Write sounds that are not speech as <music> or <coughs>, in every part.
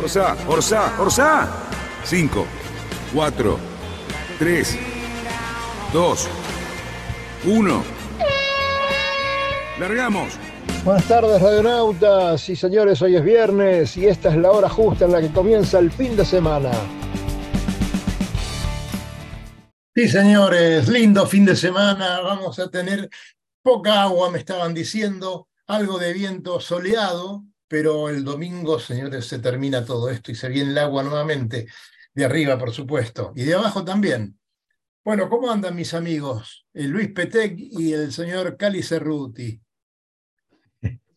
Orsa, Orsa, Orsa. Cinco, cuatro, tres, dos, uno. Largamos. Buenas tardes, radionautas y señores, hoy es viernes y esta es la hora justa en la que comienza el fin de semana. Sí, señores, lindo fin de semana, vamos a tener poca agua, me estaban diciendo, algo de viento soleado, pero el domingo, señores, se termina todo esto y se viene el agua nuevamente, de arriba, por supuesto, y de abajo también. Bueno, ¿cómo andan mis amigos? El Luis Petec y el señor Cali Cerruti.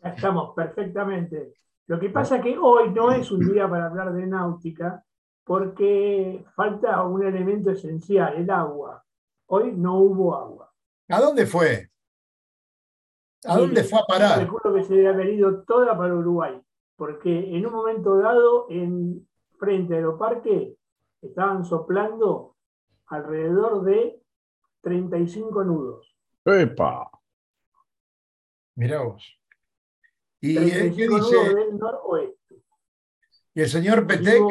Estamos perfectamente. Lo que pasa es que hoy no es un día para hablar de náutica porque falta un elemento esencial, el agua. Hoy no hubo agua. ¿A dónde fue? ¿A dónde fue a parar? Recuerdo que se debe haber ido toda para Uruguay, porque en un momento dado, en frente a Aeroparque, estaban soplando alrededor de 35 nudos. ¡Epa! Mirá vos. ¿Y qué dice? Del noroeste. Y el señor Petec,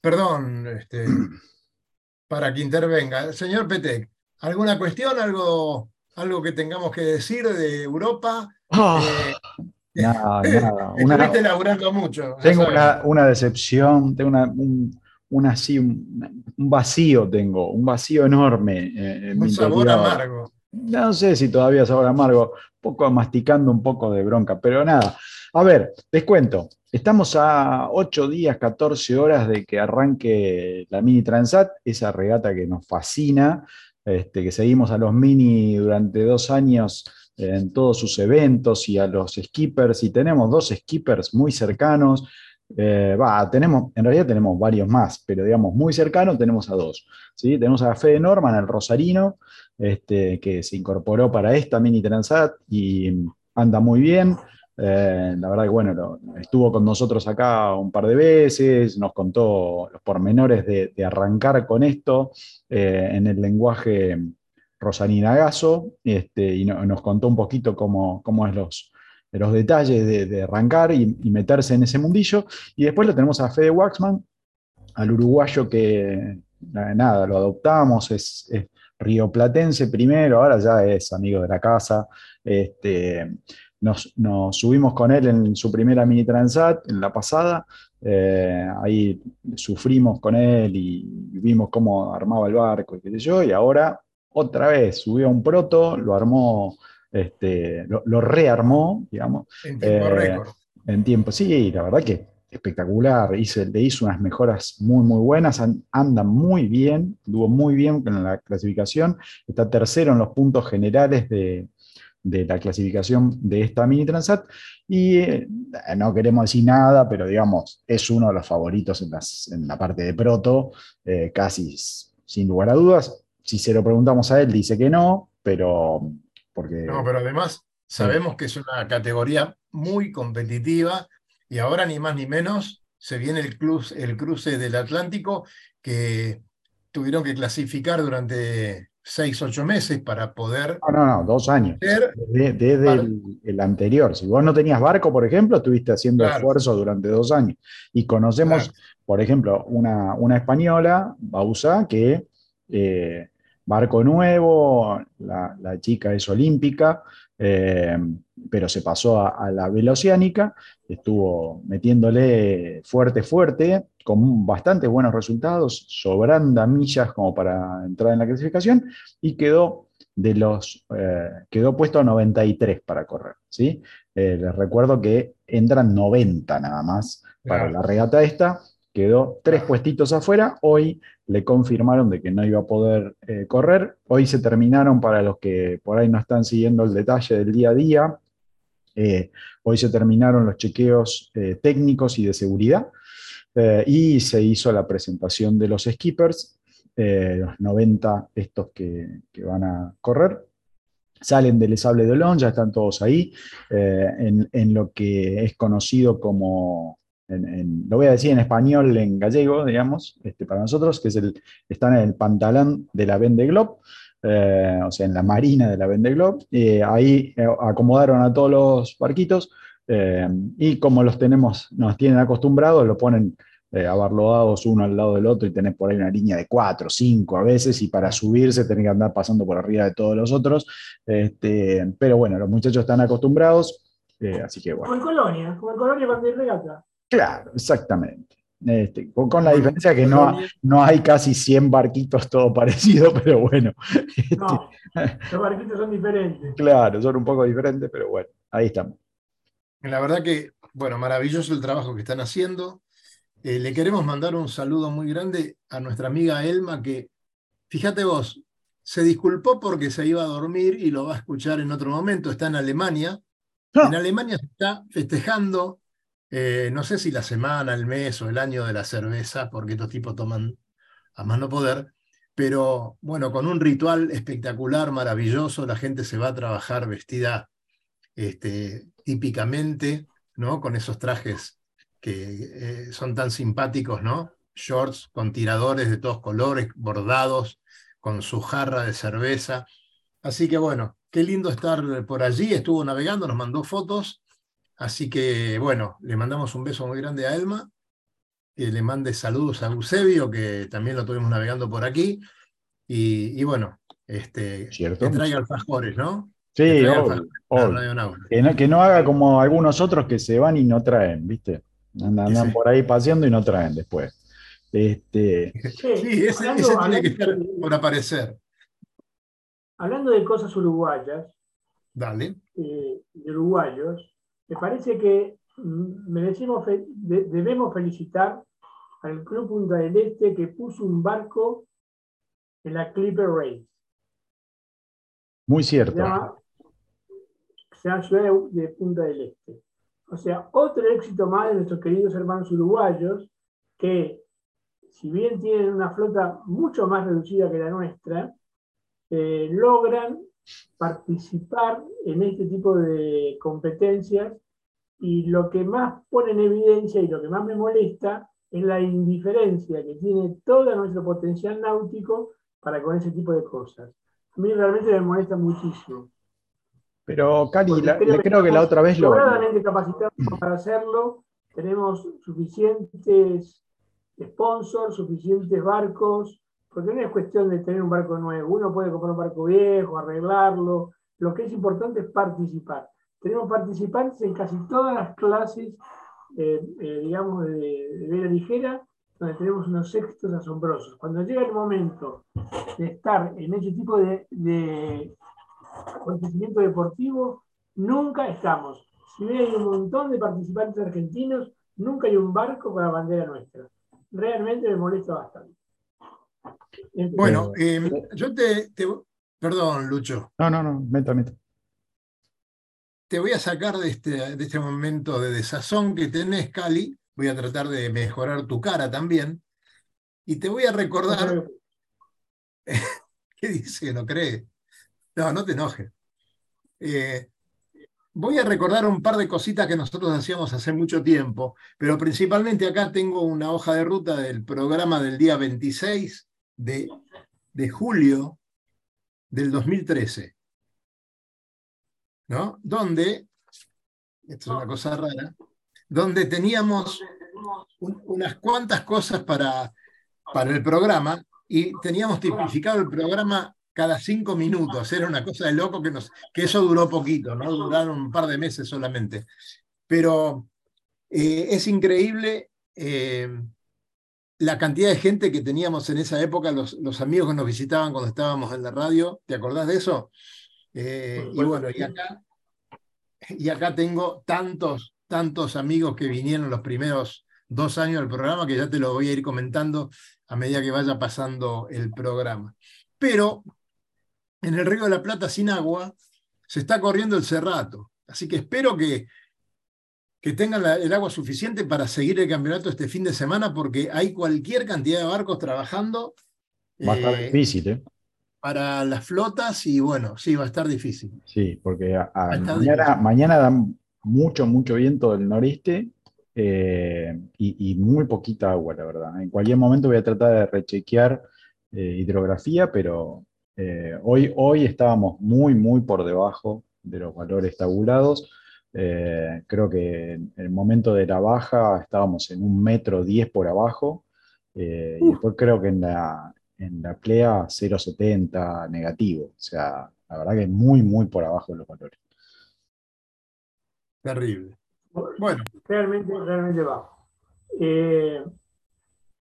perdón, este, <clears throat> para que intervenga. El señor Petec, ¿alguna cuestión, algo, algo que tengamos que decir de Europa? <laughs> Oh, eh, nada, nada. <laughs> Estuviste laburando mucho. Tengo una, una, decepción, tengo una, un, una, así, un, un, vacío, tengo, un vacío enorme. En un sabor amargo. No sé si todavía sabor amargo, poco masticando un poco de bronca, pero nada. A ver, les cuento. Estamos a 8 días, 14 horas de que arranque la Mini Transat, esa regata que nos fascina, este, que seguimos a los Mini durante dos años en todos sus eventos y a los skippers, y tenemos dos skippers muy cercanos. Eh, tenemos, en realidad tenemos varios más, pero digamos, muy cercanos tenemos a dos. ¿sí? Tenemos a Fede Norman, el Rosarino, este, que se incorporó para esta Mini Transat y anda muy bien. Eh, la verdad que bueno, estuvo con nosotros acá un par de veces, nos contó los pormenores de, arrancar con esto eh, en el lenguaje Rosanina Gaso, este, y no, nos contó un poquito cómo, cómo es los, los detalles de, de arrancar y, y, meterse en ese mundillo. Y después lo tenemos a Fede Waxman, al uruguayo que nada, lo adoptamos, es, es rioplatense primero, ahora ya es amigo de la casa. Este, nos, nos, subimos con él en su primera mini transat, en la pasada. Eh, ahí sufrimos con él y vimos cómo armaba el barco y qué sé yo. Y ahora, otra vez, subió a un proto, lo armó, este, lo, lo rearmó, digamos. En tiempo eh, récord. En tiempo, sí, la verdad que espectacular, hizo, le hizo unas mejoras muy, muy buenas, anda muy bien, estuvo muy bien con la clasificación, está tercero en los puntos generales de, de la clasificación de esta mini Transat y eh, no queremos decir nada, pero digamos, es uno de los favoritos en, las, en la parte de proto, eh, casi sin lugar a dudas. Si se lo preguntamos a él, dice que no, pero porque... No, pero además sabemos que es una categoría muy competitiva y ahora ni más ni menos se viene el, cruce, el cruce del Atlántico que tuvieron que clasificar durante seis, ocho meses para poder... No, no, no, dos años. Desde, desde el, el, anterior. Si vos no tenías barco, por ejemplo, estuviste haciendo claro. esfuerzo durante dos años. Y conocemos, claro. por ejemplo, una, una española, Bausa, que eh, barco nuevo, la, la, chica es olímpica, eh, pero se pasó a, a, la veloceánica, estuvo metiéndole fuerte, fuerte, con bastante buenos resultados, sobrando millas como para entrar en la clasificación, y quedó de los eh, quedó puesto a 93 para correr. ¿sí? Eh, les recuerdo que entran 90 nada más para claro. la regata esta, quedó tres puestitos afuera, hoy le confirmaron de que no iba a poder eh, correr, hoy se terminaron para los que por ahí no están siguiendo el detalle del día a día, eh, hoy se terminaron los chequeos eh, técnicos y de seguridad, y se hizo la presentación de los skippers, los 90 estos que, que, van a correr. Salen del Sable de Olón, ya están todos ahí, en, en, lo que es conocido como, lo voy a decir en español, en gallego, digamos, este, para nosotros, que es el, están en el pantalón de la Vende Globe. Eh, o sea, en la marina de la Vende Globe. ahí acomodaron a todos los barquitos y como los tenemos, nos tienen acostumbrados, lo ponen eh, abarlodados uno al lado del otro y tenés por ahí una línea de cuatro, cinco a veces, y para subirse tenés que andar pasando por arriba de todos los otros. Este, pero bueno, los muchachos están acostumbrados, eh, así que bueno. Como en Colonia, como en Colonia cuando hay regata. Claro, exactamente. Este, con, la diferencia que no, no hay casi 100 barquitos todo <laughs> parecido, pero bueno. No, este, los barquitos son diferentes. Claro, son un poco diferentes, pero bueno, ahí estamos. La verdad que, bueno, maravilloso el trabajo que están haciendo. Eh, le queremos mandar un saludo muy grande a nuestra amiga Elma, que, fíjate vos, se disculpó porque se iba a dormir y lo va a escuchar en otro momento. Está en Alemania. En Alemania se está festejando, eh, no sé si la semana, el mes o el año de la cerveza, porque estos tipos toman a mano poder. Pero bueno, con un ritual espectacular, maravilloso, la gente se va a trabajar vestida este, típicamente, ¿no? Con esos trajes que eh, son tan simpáticos, ¿no? Shorts con tiradores de todos colores, bordados, con su jarra de cerveza. Así que bueno, qué lindo estar por allí. Estuvo navegando, nos mandó fotos. Así que bueno, le mandamos un beso muy grande a Elma. Que le mande saludos a Eusebio, que también lo tuvimos navegando por aquí. Y, bueno, este, que traiga alfajores, ¿no? Sí, Que, no, que no haga como algunos otros que se van y no traen, ¿viste? Andan, por ahí paseando y no traen después. Este... Sí, <laughs> ese, tiene que estar por aparecer. Hablando de cosas uruguayas, Dale. Eh, de uruguayos, me parece que mm, merecemos, debemos felicitar al Club Punta del Este que puso un barco en la Clipper Race. Muy cierto. Se llama Ciudad de Punta del Este. O sea, otro éxito más de nuestros queridos hermanos uruguayos, que si bien tienen una flota mucho más reducida que la nuestra, eh, logran participar en este tipo de competencias y lo que más pone en evidencia y lo que más me molesta es la indiferencia que tiene todo nuestro potencial náutico para con ese tipo de cosas. A mí realmente me molesta muchísimo. Pero Cali, creo, que la otra vez lo. capacitados para hacerlo, tenemos suficientes sponsors, suficientes barcos, porque no es cuestión de tener un barco nuevo, uno puede comprar un barco viejo, arreglarlo, lo que es importante es participar. Tenemos participantes en casi todas las clases, eh, eh, digamos, de, de vela ligera, donde tenemos unos éxitos asombrosos. Cuando llega el momento de estar en ese tipo de, de acontecimiento deportivo, nunca estamos. Si bien hay un montón de participantes argentinos, nunca hay un barco con la bandera nuestra. Realmente me molesta bastante. Bueno, eh, yo te, Perdón, Lucho. No, no, no, meta, meta. Te voy a sacar de este, de este momento de desazón que tenés, Cali. Voy a tratar de mejorar tu cara también. Y te voy a recordar. <laughs> ¿Qué dice? ¿No cree? No, no te enojes. Eh, voy a recordar un par de cositas que nosotros hacíamos hace mucho tiempo, pero principalmente acá tengo una hoja de ruta del programa del día 26 de, de julio del 2013, ¿no? Donde, esto es una cosa rara, donde teníamos unas cuantas cosas para, para el programa y teníamos tipificado el programa cada cinco minutos. Era una cosa de loco que, nos, que eso duró poquito, ¿no? Duraron un par de meses solamente. Pero eh, es increíble eh, la cantidad de gente que teníamos en esa época, los, los, amigos que nos visitaban cuando estábamos en la radio. ¿Te acordás de eso? Eh, y bueno, y acá, y acá tengo tantos, tantos amigos que vinieron los primeros dos años del programa que ya te lo voy a ir comentando a medida que vaya pasando el programa. Pero en el Río de la Plata sin agua, se está corriendo el cerrato. Así que espero que que tengan la- el agua suficiente para seguir el campeonato este fin de semana, porque hay cualquier cantidad de barcos trabajando Va a estar eh, difícil, ¿eh? para las flotas y bueno, sí, va a estar difícil. Sí, porque a- a- Está mañana, mañana da mucho, mucho viento del noreste eh, y, y muy poquita agua, la verdad. En cualquier momento voy a tratar de rechequear eh, hidrografía, pero eh, hoy, hoy estábamos muy, muy por debajo de los valores tabulados. Eh, creo que en el momento de la baja estábamos en un metro diez por abajo. eh, y después creo que en la, en la PLEA 0,70 negativo. O sea, la verdad que muy, muy por abajo de los valores. Terrible. Bueno, Realmente, realmente bajo. Eh,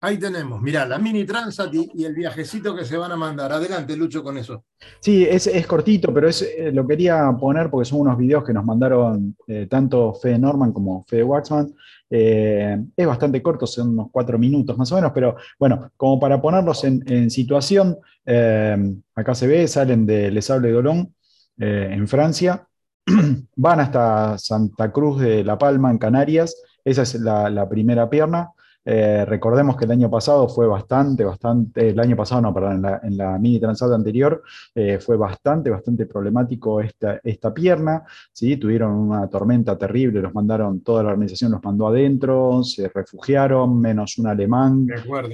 ahí tenemos. Mirá, la mini Transat y, el viajecito que se van a mandar. Adelante, Lucho, con eso. Sí, es, cortito, pero eh, lo quería poner porque son unos videos que nos mandaron eh, tanto Fede Norman como Fede Waxman. Eh, es bastante corto, son unos cuatro minutos más o menos, pero bueno, como para ponerlos en, situación, acá se ve, salen de Les Sables d'Olonne eh, en Francia, <clears throat> van hasta Santa Cruz de La Palma en Canarias, esa es la primera pierna. Eh, recordemos que el año pasado fue bastante, bastante, el año pasado no, perdón, en la, en la mini transat anterior eh, fue bastante, bastante problemático esta, esta pierna, ¿sí? tuvieron una tormenta terrible, los mandaron, toda la organización los mandó adentro, se refugiaron, menos un alemán,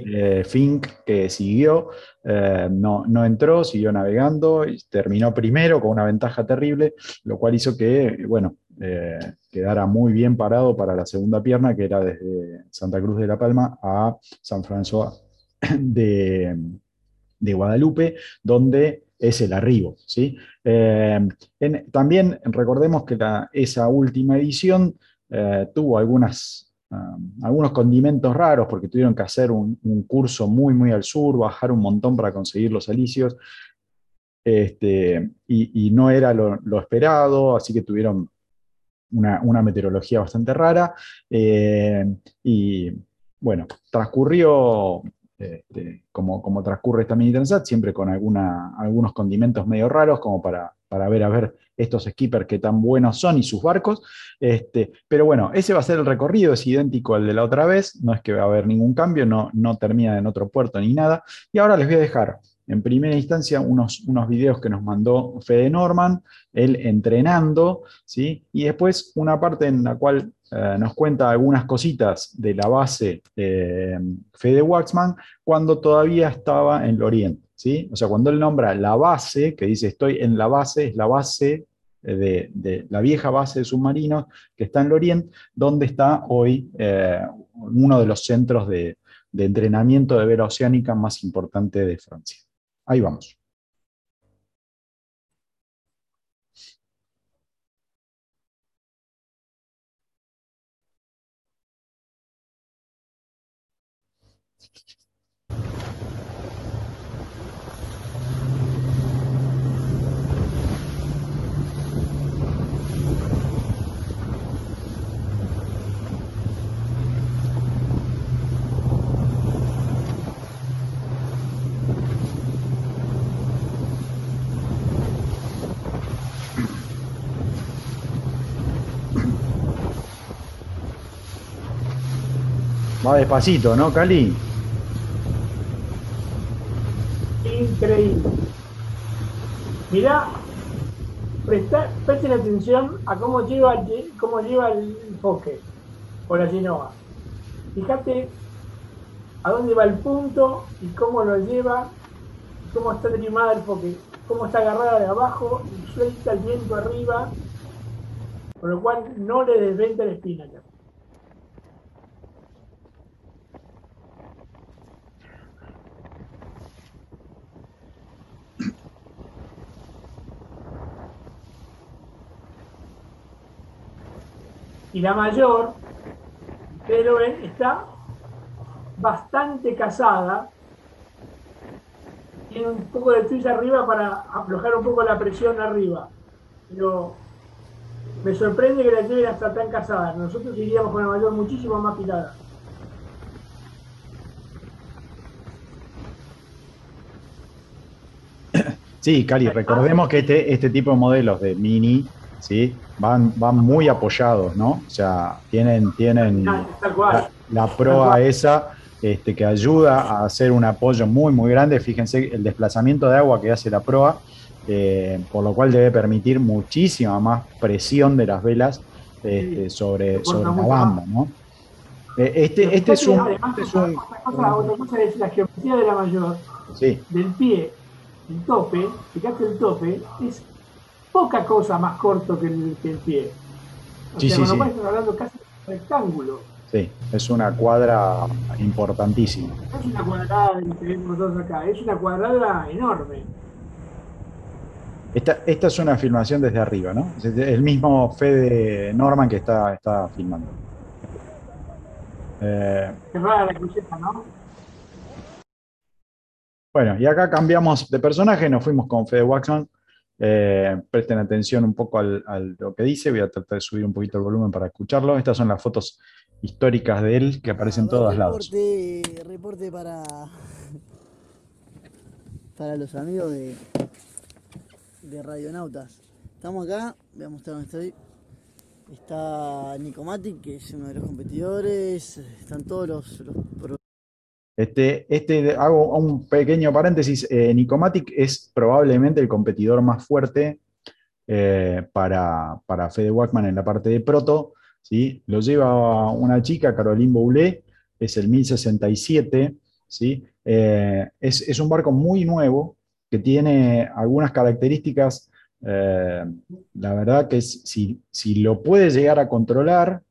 eh, Fink, que siguió, no, no entró, siguió navegando y terminó primero con una ventaja terrible, lo cual hizo que, bueno, eh, quedara muy bien parado para la segunda pierna, que era desde Santa Cruz de la Palma a San François <coughs> de, Guadalupe, donde es el arribo. ¿sí? Eh, también recordemos que esa última edición eh, tuvo ah, algunos condimentos raros, porque tuvieron que hacer un, curso muy, muy al sur, bajar un montón para conseguir los alicios, este, y, no era lo esperado, así que tuvieron una, una meteorología bastante rara. eh, y bueno, transcurrió este, como, como transcurre esta mini transat, siempre con algunos condimentos medio raros, como para, para ver a ver estos skippers que tan buenos son y sus barcos. Este, pero bueno, ese va a ser el recorrido, es idéntico al de la otra vez, no es que va a haber ningún cambio, no, no termina en otro puerto ni nada. Y ahora les voy a dejar en primera instancia unos, unos videos que nos mandó Fede Norman, él entrenando, ¿sí? y después una parte en la cual eh, nos cuenta algunas cositas de la base eh, Fede Waxman cuando todavía estaba en Lorient. ¿sí? O sea, cuando él nombra la base, que dice estoy en la base, es la base eh, de, la vieja base de submarinos que está en Lorient, donde está hoy eh, uno de los centros de, de entrenamiento de vela oceánica más importante de Francia. Ahí vamos. Va despacito, ¿no, Cali? increíble. Mirá, presten atención a cómo lleva, el- cómo lleva el foque o la genoa. Fíjate a dónde va el punto y cómo lo lleva, cómo está trimada el foque, cómo está agarrada de abajo y suelta el viento arriba, con lo cual no le desventa la espina. Y la mayor, ustedes lo ven, está bastante casada. Tiene un poco de tuya arriba para aflojar un poco la presión arriba. Pero me sorprende que la lleven hasta tan casada. Nosotros iríamos con la mayor muchísimo más pilada. Sí, Cali, recordemos que este, este tipo de modelos de mini ¿sí? Van, van muy apoyados, ¿no? O sea, tienen, tienen Ah, la, la proa esa este, que ayuda a hacer un apoyo muy, muy grande. Fíjense el desplazamiento de agua que hace la proa, eh, por lo cual debe permitir muchísima más presión de las velas este, sobre, sobre la banda, ¿no? Eh, Este, este es un... Además, es otra, un- otra cosa, otra cosa es la geometría de la mayor, sí, del pie, el tope, fíjate el tope, es poca cosa más corto que el, que el pie. O Sí, sea, sí, estamos hablando casi de un rectángulo. sí, es una cuadra importantísima. Es una cuadrada que vemos nosotros acá, es una cuadrada enorme. Esta, esta es una filmación desde arriba, ¿no? Es el mismo Fede Norman que está, está filmando. Eh, Qué rara la cruceta, ¿no? bueno, y acá cambiamos de personaje, nos fuimos con Fede Waxman. Eh, presten atención un poco al, a lo que dice, voy a tratar de subir un poquito el volumen para escucharlo. Estas son las fotos históricas de él que aparecen en todos lados. reporte, Reporte para, para los amigos de, de Radionautas. Estamos acá, voy a mostrar dónde estoy. Está Nicomatic, que es uno de los competidores. Están todos los, Este, este, hago un pequeño paréntesis. eh, Nicomatic es probablemente el competidor más fuerte eh, para, para Fede Wackman en la parte de proto. ¿sí? Lo lleva una chica, Caroline Boulet, es el 1067. ¿sí? Eh, es, es un barco muy nuevo que tiene algunas características. la verdad que si, si lo puede llegar a controlar,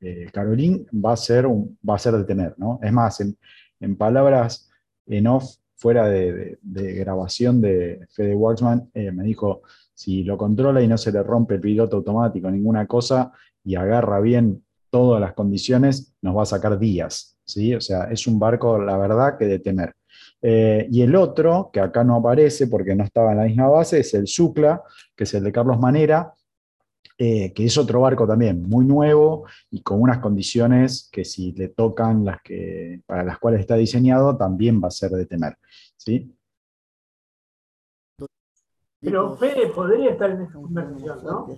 eh, Caroline va a ser un, va a ser de tener, ¿no? Es más, en, en palabras en off, fuera de, de- grabación de Fede Waxman, eh, me dijo, si lo controla y no se le rompe el piloto automático, ninguna cosa, y agarra bien todas las condiciones, nos va a sacar días, ¿sí? O sea, es un barco, la verdad, que de tener. Eh, y el otro, que acá no aparece porque no estaba en la misma base, es el Sucla, que es el de Carlos Manera, eh, que es otro barco también muy nuevo y con unas condiciones que si le tocan las que, para las cuales está diseñado, también va a ser de tener. ¿sí? Pero Fede podría estar en esa conversación, ¿no?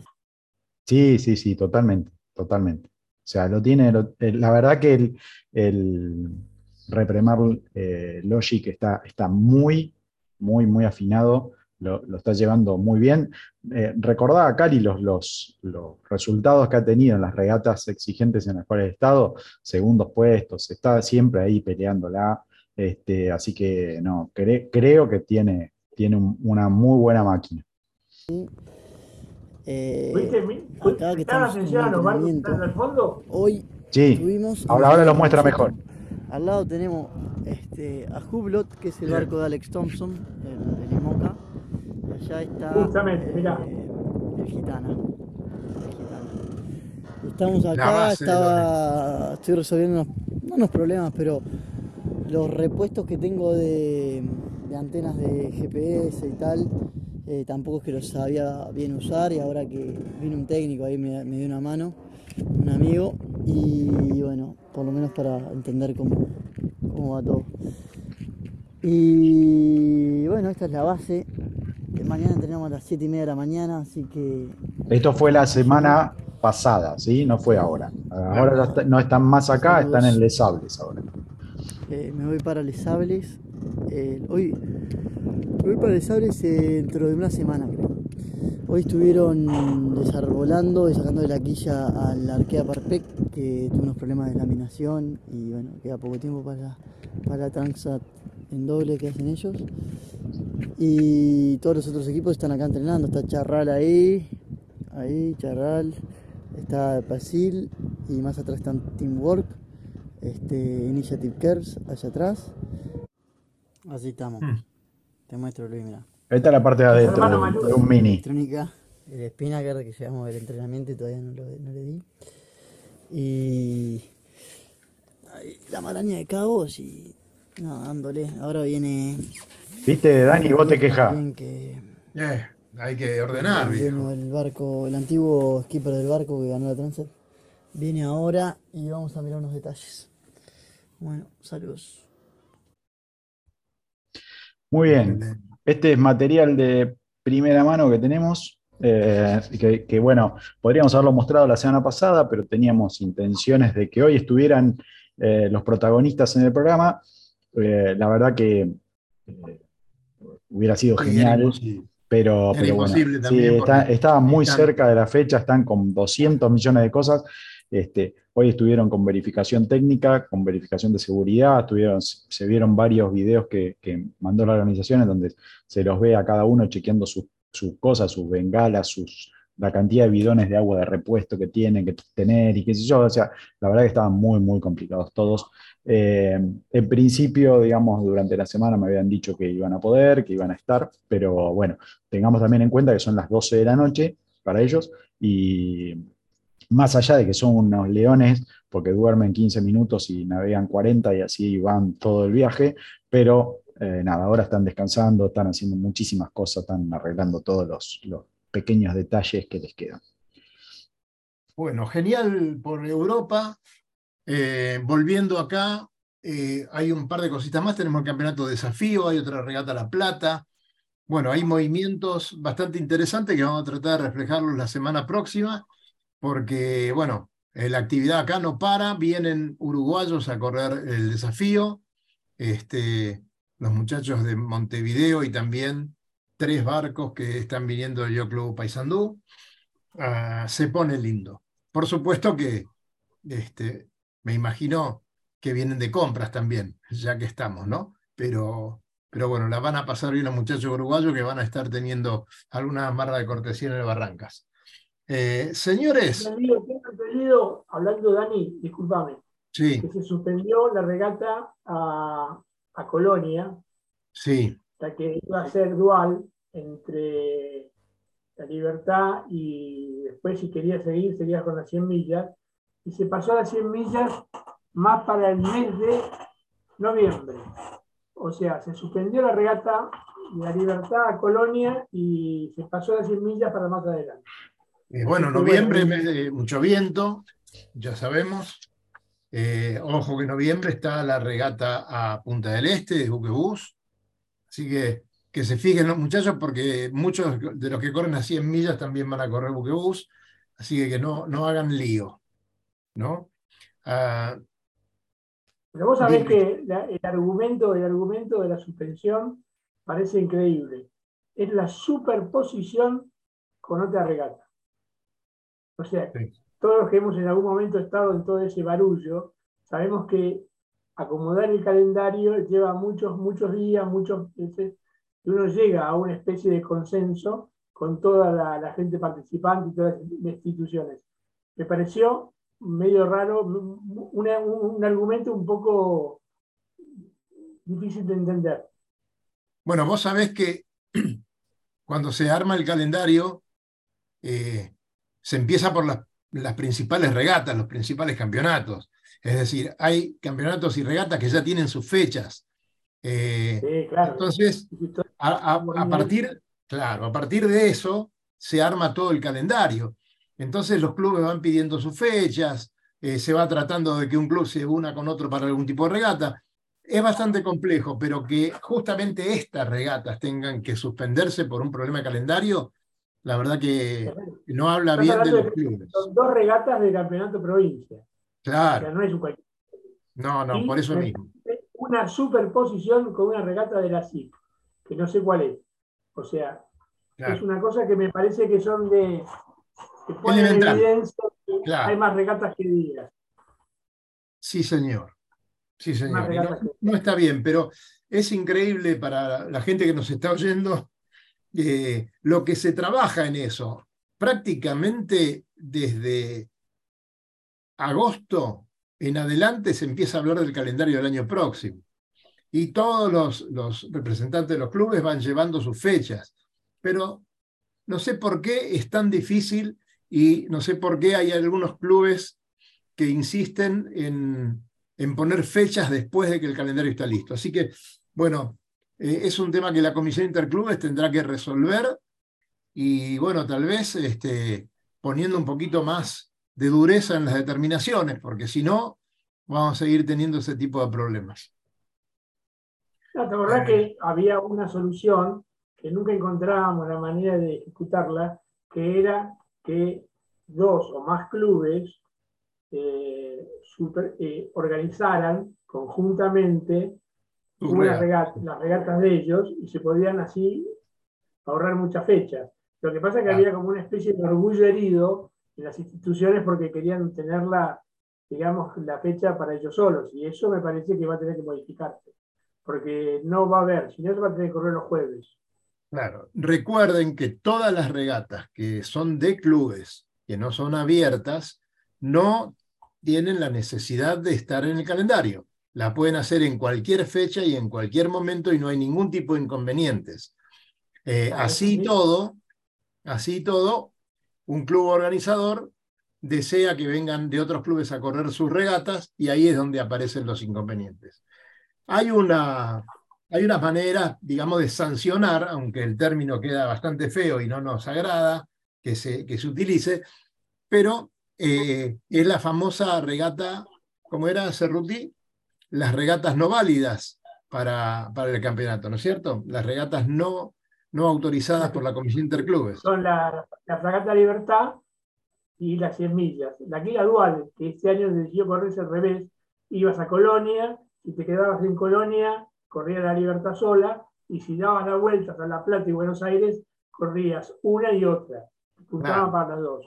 Sí, sí, sí, totalmente, totalmente. O sea, lo tiene, lo- eh, la verdad que el, el Repremar eh, Logic está, está muy, muy, muy afinado, lo, lo está llevando muy bien. Eh, recordaba, Cali, los, los, los resultados que ha tenido en las regatas exigentes en las cuales ha estado, segundos puestos, está siempre ahí peleándola. Este, así que no, cre- creo que tiene, tiene un- una muy buena máquina. Eh, ¿Viste? Mi- acá que ¿Prestaron estamos a en los barcos están al fondo? hoy Sí, tuvimos. ahora, ahora lo muestra mejor. Al lado tenemos este, a Hublot, que es el barco de Alex Thompson, el, el Imoca. Allá está. Justamente, mirá. eh, el Gitana. El Gitana. Estamos acá, estaba. Estoy resolviendo unos, no unos problemas, pero los repuestos que tengo de, de antenas de GPS y tal, eh, tampoco es que los sabía bien usar y ahora que vino un técnico ahí me, me dio una mano, un amigo, y bueno, por lo menos para entender cómo, cómo va todo. Y bueno, esta es la base. Mañana entrenamos a las 7 y media de la mañana, así que Esto fue la semana pasada, ¿sí? No fue ahora. Ahora ya está- no están más acá, están en Les Sables ahora. Eh, me voy para Les Sables. eh, hoy me voy para Les Sables eh, dentro de una semana, creo. Hoy estuvieron desarbolando y sacando de la quilla al Arkea Parpec, que tuvo unos problemas de laminación y bueno, queda poco tiempo para, para la Transat en doble que hacen ellos. Y todos los otros equipos están acá entrenando. Está Charral ahí, ahí, Charral. Está Pasil y más atrás están Teamwork este, Initiative Cares allá atrás. Así estamos. Mm. Te muestro, Luis, mira. Esta es la parte de adentro de, un mini. Electrónica, el Spinnaker que llevamos del entrenamiento y todavía no, lo, no le di. Y la maraña de cabos y no, dándole. Ahora viene. ¿Viste, Dani? Vos te quejas. que Eh, hay que ordenar, viejo. El barco, el antiguo skipper del barco que ganó la Transat, viene ahora y vamos a mirar unos detalles. Bueno, saludos. Muy bien. Este es material de primera mano que tenemos. eh, que, bueno, podríamos haberlo mostrado la semana pasada, pero teníamos intenciones de que hoy estuvieran eh, los protagonistas en el programa. Eh, la verdad que hubiera sido genial. Pero, pero bueno, sí, estaban muy cerca de la fecha, están con 200 millones de cosas. Este, hoy estuvieron con verificación técnica, con verificación de seguridad, estuvieron, se vieron varios videos que, que mandó la organización en donde se los ve a cada uno chequeando sus sus cosas, sus bengalas, sus, la cantidad de bidones de agua de repuesto que tienen que tener y qué sé yo. O sea, la verdad que estaban muy, muy complicados todos. Eh, en principio, digamos, durante la semana me habían dicho que iban a poder, que iban a estar, pero bueno, tengamos también en cuenta que son las 12 de la noche para ellos y más allá de que son unos leones, porque duermen 15 minutos y navegan 40 y así van todo el viaje, pero eh, nada, ahora están descansando, están haciendo muchísimas cosas, están arreglando todos los, pequeños detalles que les quedan. Bueno, genial por Europa. Eh, volviendo acá, eh, hay un par de cositas más. Tenemos el campeonato de desafío, hay otra regata La Plata. Bueno, hay movimientos bastante interesantes que vamos a tratar de reflejarlos la semana próxima, porque, bueno, la actividad acá no para, vienen uruguayos a correr el desafío. Este, los muchachos de Montevideo y también tres barcos que están viniendo del Yo Club Paysandú. Ah, se pone lindo. Por supuesto que este, me imagino que vienen de compras también, ya que estamos, ¿no? Pero, pero bueno, la van a pasar bien los muchachos uruguayos que van a estar teniendo alguna marra de cortesía en el Barrancas. Eh, señores. Tengo hablando, Dani, discúlpame. Sí. Que se suspendió la regata a, a Colonia, sí. La que iba a ser dual entre la libertad y después si quería seguir, seguía con las 100 millas, y se pasó a las 100 millas más para el mes de noviembre. O sea, se suspendió la regata de la libertad a Colonia y se pasó a las 100 millas para más adelante. Eh, bueno, noviembre, mes de mucho viento, ya sabemos. Eh, ojo que en noviembre está la regata a Punta del Este de buquebús, así que que se fijen los muchachos porque muchos de los que corren a 100 millas también van a correr buquebús, así que que no, no hagan lío, ¿no? Ah, Pero vos sabés que el, argumento, el argumento de la suspensión parece increíble. Es la superposición con otra regata. O sea, todos los que hemos en algún momento estado en todo ese barullo, sabemos que acomodar el calendario lleva muchos, muchos días, muchos meses, y uno llega a una especie de consenso con toda la, gente participante y todas las instituciones. Me pareció medio raro, un argumento un poco difícil de entender. Bueno, vos sabés que <clears throat> cuando se arma el calendario, eh, se empieza por las las principales regatas, los principales campeonatos. Es decir, hay campeonatos y regatas que ya tienen sus fechas. Eh, entonces, a, partir, claro, a partir de eso se arma todo el calendario. Entonces los clubes van pidiendo sus fechas, eh, se va tratando de que un club se una con otro para algún tipo de regata. Es bastante complejo, pero que justamente estas regatas tengan que suspenderse por un problema de calendario, la verdad que no habla bien de los clubes. Son dos regatas de campeonato provincia. Claro. no es un No, no, por eso mismo. Una superposición con una regata de la CIP, que no sé cuál es. O sea, es una cosa que me parece que son de. que ponen en evidencia que hay más regatas que días. Sí, señor. Sí, señor. no, está bien, pero es increíble para la gente que nos está oyendo eh, lo que se trabaja en eso. Prácticamente desde agosto en adelante se empieza a hablar del calendario del año próximo. Y todos los, representantes de los clubes van llevando sus fechas. Pero no sé por qué es tan difícil y no sé por qué hay algunos clubes que insisten en, en poner fechas después de que el calendario está listo. Así que, bueno, eh, es un tema que la Comisión Interclubes tendrá que resolver y bueno, tal vez este, poniendo un poquito más de dureza en las determinaciones, porque si no, vamos a seguir teniendo ese tipo de problemas. la verdad que había una solución que nunca encontrábamos la manera de ejecutarla, que era que dos o más clubes eh, eh, organizaran conjuntamente las regatas de ellos y se podían así ahorrar muchas fechas. Lo que pasa es que había como una especie de orgullo herido en las instituciones porque querían tener la, digamos, la fecha para ellos solos y eso me parece que va a tener que modificarse porque no va a haber, si no se va a tener que correr los jueves. Claro, recuerden que todas las regatas que son de clubes, que no son abiertas, no tienen la necesidad de estar en el calendario. La pueden hacer en cualquier fecha y en cualquier momento y no hay ningún tipo de inconvenientes. Eh, así todo, así todo, un club organizador desea que vengan de otros clubes a correr sus regatas y ahí es donde aparecen los inconvenientes. Hay una, hay una manera, digamos, de sancionar, aunque el término queda bastante feo y no nos agrada que se, que se utilice, pero eh, es la famosa regata, ¿cómo era Cerruti? Las regatas no válidas para, para el campeonato, ¿no es cierto? Las regatas no, no autorizadas por la Comisión Interclubes. Son la, la regata Libertad y las 100 millas. La guía dual, que este año decidió correrse al revés, ibas a Colonia si te quedabas en Colonia, corría la libertad sola, y si dabas la vuelta a La Plata y Buenos Aires, corrías una y otra. Puntaban para las dos.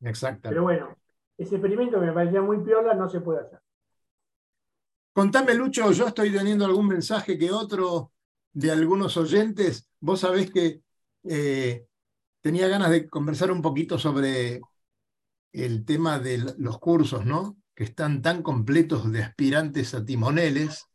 Exacto. Pero bueno, ese experimento que me parecía muy piola no se puede hacer. Contame, Lucho, yo estoy teniendo algún mensaje que otro de algunos oyentes. Vos sabés que eh, tenía ganas de conversar un poquito sobre el tema de los cursos, ¿no? que están tan completos de aspirantes a timoneles,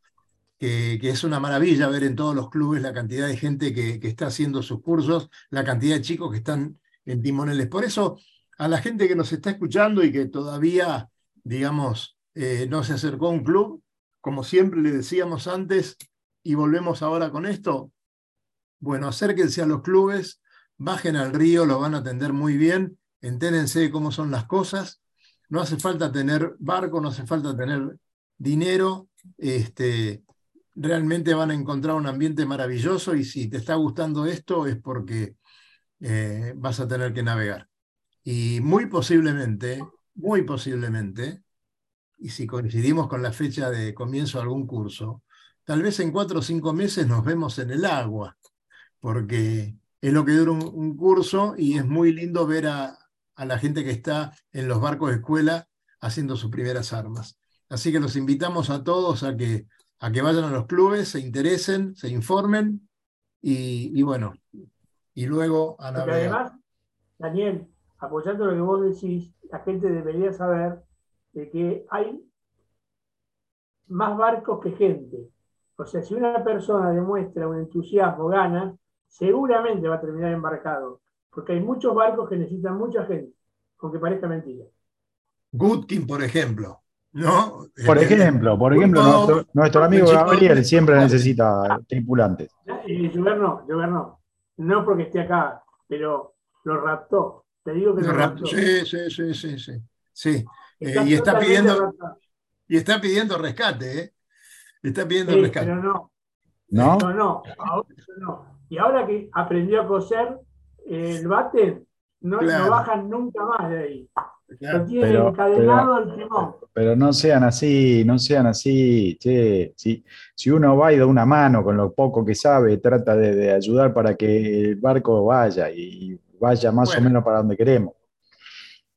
que, es una maravilla ver en todos los clubes la cantidad de gente que, está haciendo sus cursos, la cantidad de chicos que están en timoneles. Por eso, a la gente que nos está escuchando y que todavía, digamos, eh, no se acercó a un club, como siempre le decíamos antes, y volvemos ahora con esto, bueno, acérquense a los clubes, bajen al río, lo van a atender muy bien, entérense de cómo son las cosas no hace falta tener barco, no hace falta tener dinero, este, realmente van a encontrar un ambiente maravilloso y si te está gustando esto es porque eh, vas a tener que navegar. Y muy posiblemente, muy posiblemente, y si coincidimos con la fecha de comienzo de algún curso, tal vez en cuatro o cinco meses nos vemos en el agua, porque es lo que dura un curso y es muy lindo ver a, a la gente que está en los barcos de escuela haciendo sus primeras armas. Así que los invitamos a todos a que, a que vayan a los clubes, se interesen, se informen y, bueno, y luego a Porque además, Daniel, apoyando lo que vos decís, la gente debería saber de que hay más barcos que gente. O sea, si una persona demuestra un entusiasmo, gana, seguramente va a terminar embarcado porque hay muchos barcos que necesitan mucha gente, aunque parezca mentira. Gutkin, por ejemplo. ¿no? Por ejemplo, por ejemplo, nuestro, amigo Gabriel siempre necesita tripulantes. Eh, no, no. No porque esté acá, pero lo raptó. Te digo que lo, raptó. Sí, sí, sí, sí, sí. Eh, y está pidiendo y está pidiendo rescate, ¿eh? Está pidiendo rescate. Pero no. No, no, no, no. Y ahora que aprendió a coser, el bate no, no bajan nunca más de ahí. Lo tienen encadenado al timón. Pero no sean así, no sean así. Che, si, si uno va y da una mano con lo poco que sabe, trata de, ayudar para que el barco vaya y vaya más o menos para donde queremos.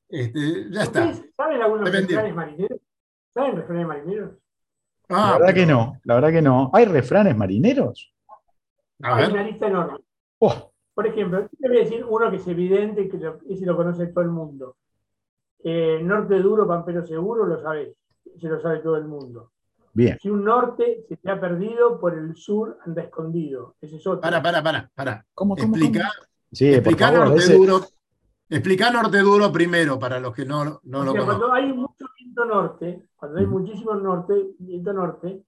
Este, ya está. ¿Saben algunos refranes marineros? ¿Saben refranes marineros? Ah, la verdad que no, la verdad que no. ¿Hay refranes marineros? Hay una lista enorme. Oh. Por ejemplo, te voy a decir uno que es evidente y que lo, ese lo conoce todo el mundo. Eh, norte duro, pampero seguro, lo sabes. Se lo sabe todo el mundo. Bien. Si un norte se te ha perdido, por el sur anda escondido. Ese es otro. Para, para, para, para. ¿Cómo, cómo, explica, Sí, explica norte duro. Explica norte duro primero para los que no, no lo conocen. Cuando hay mucho viento norte, cuando hay muchísimo norte, viento norte,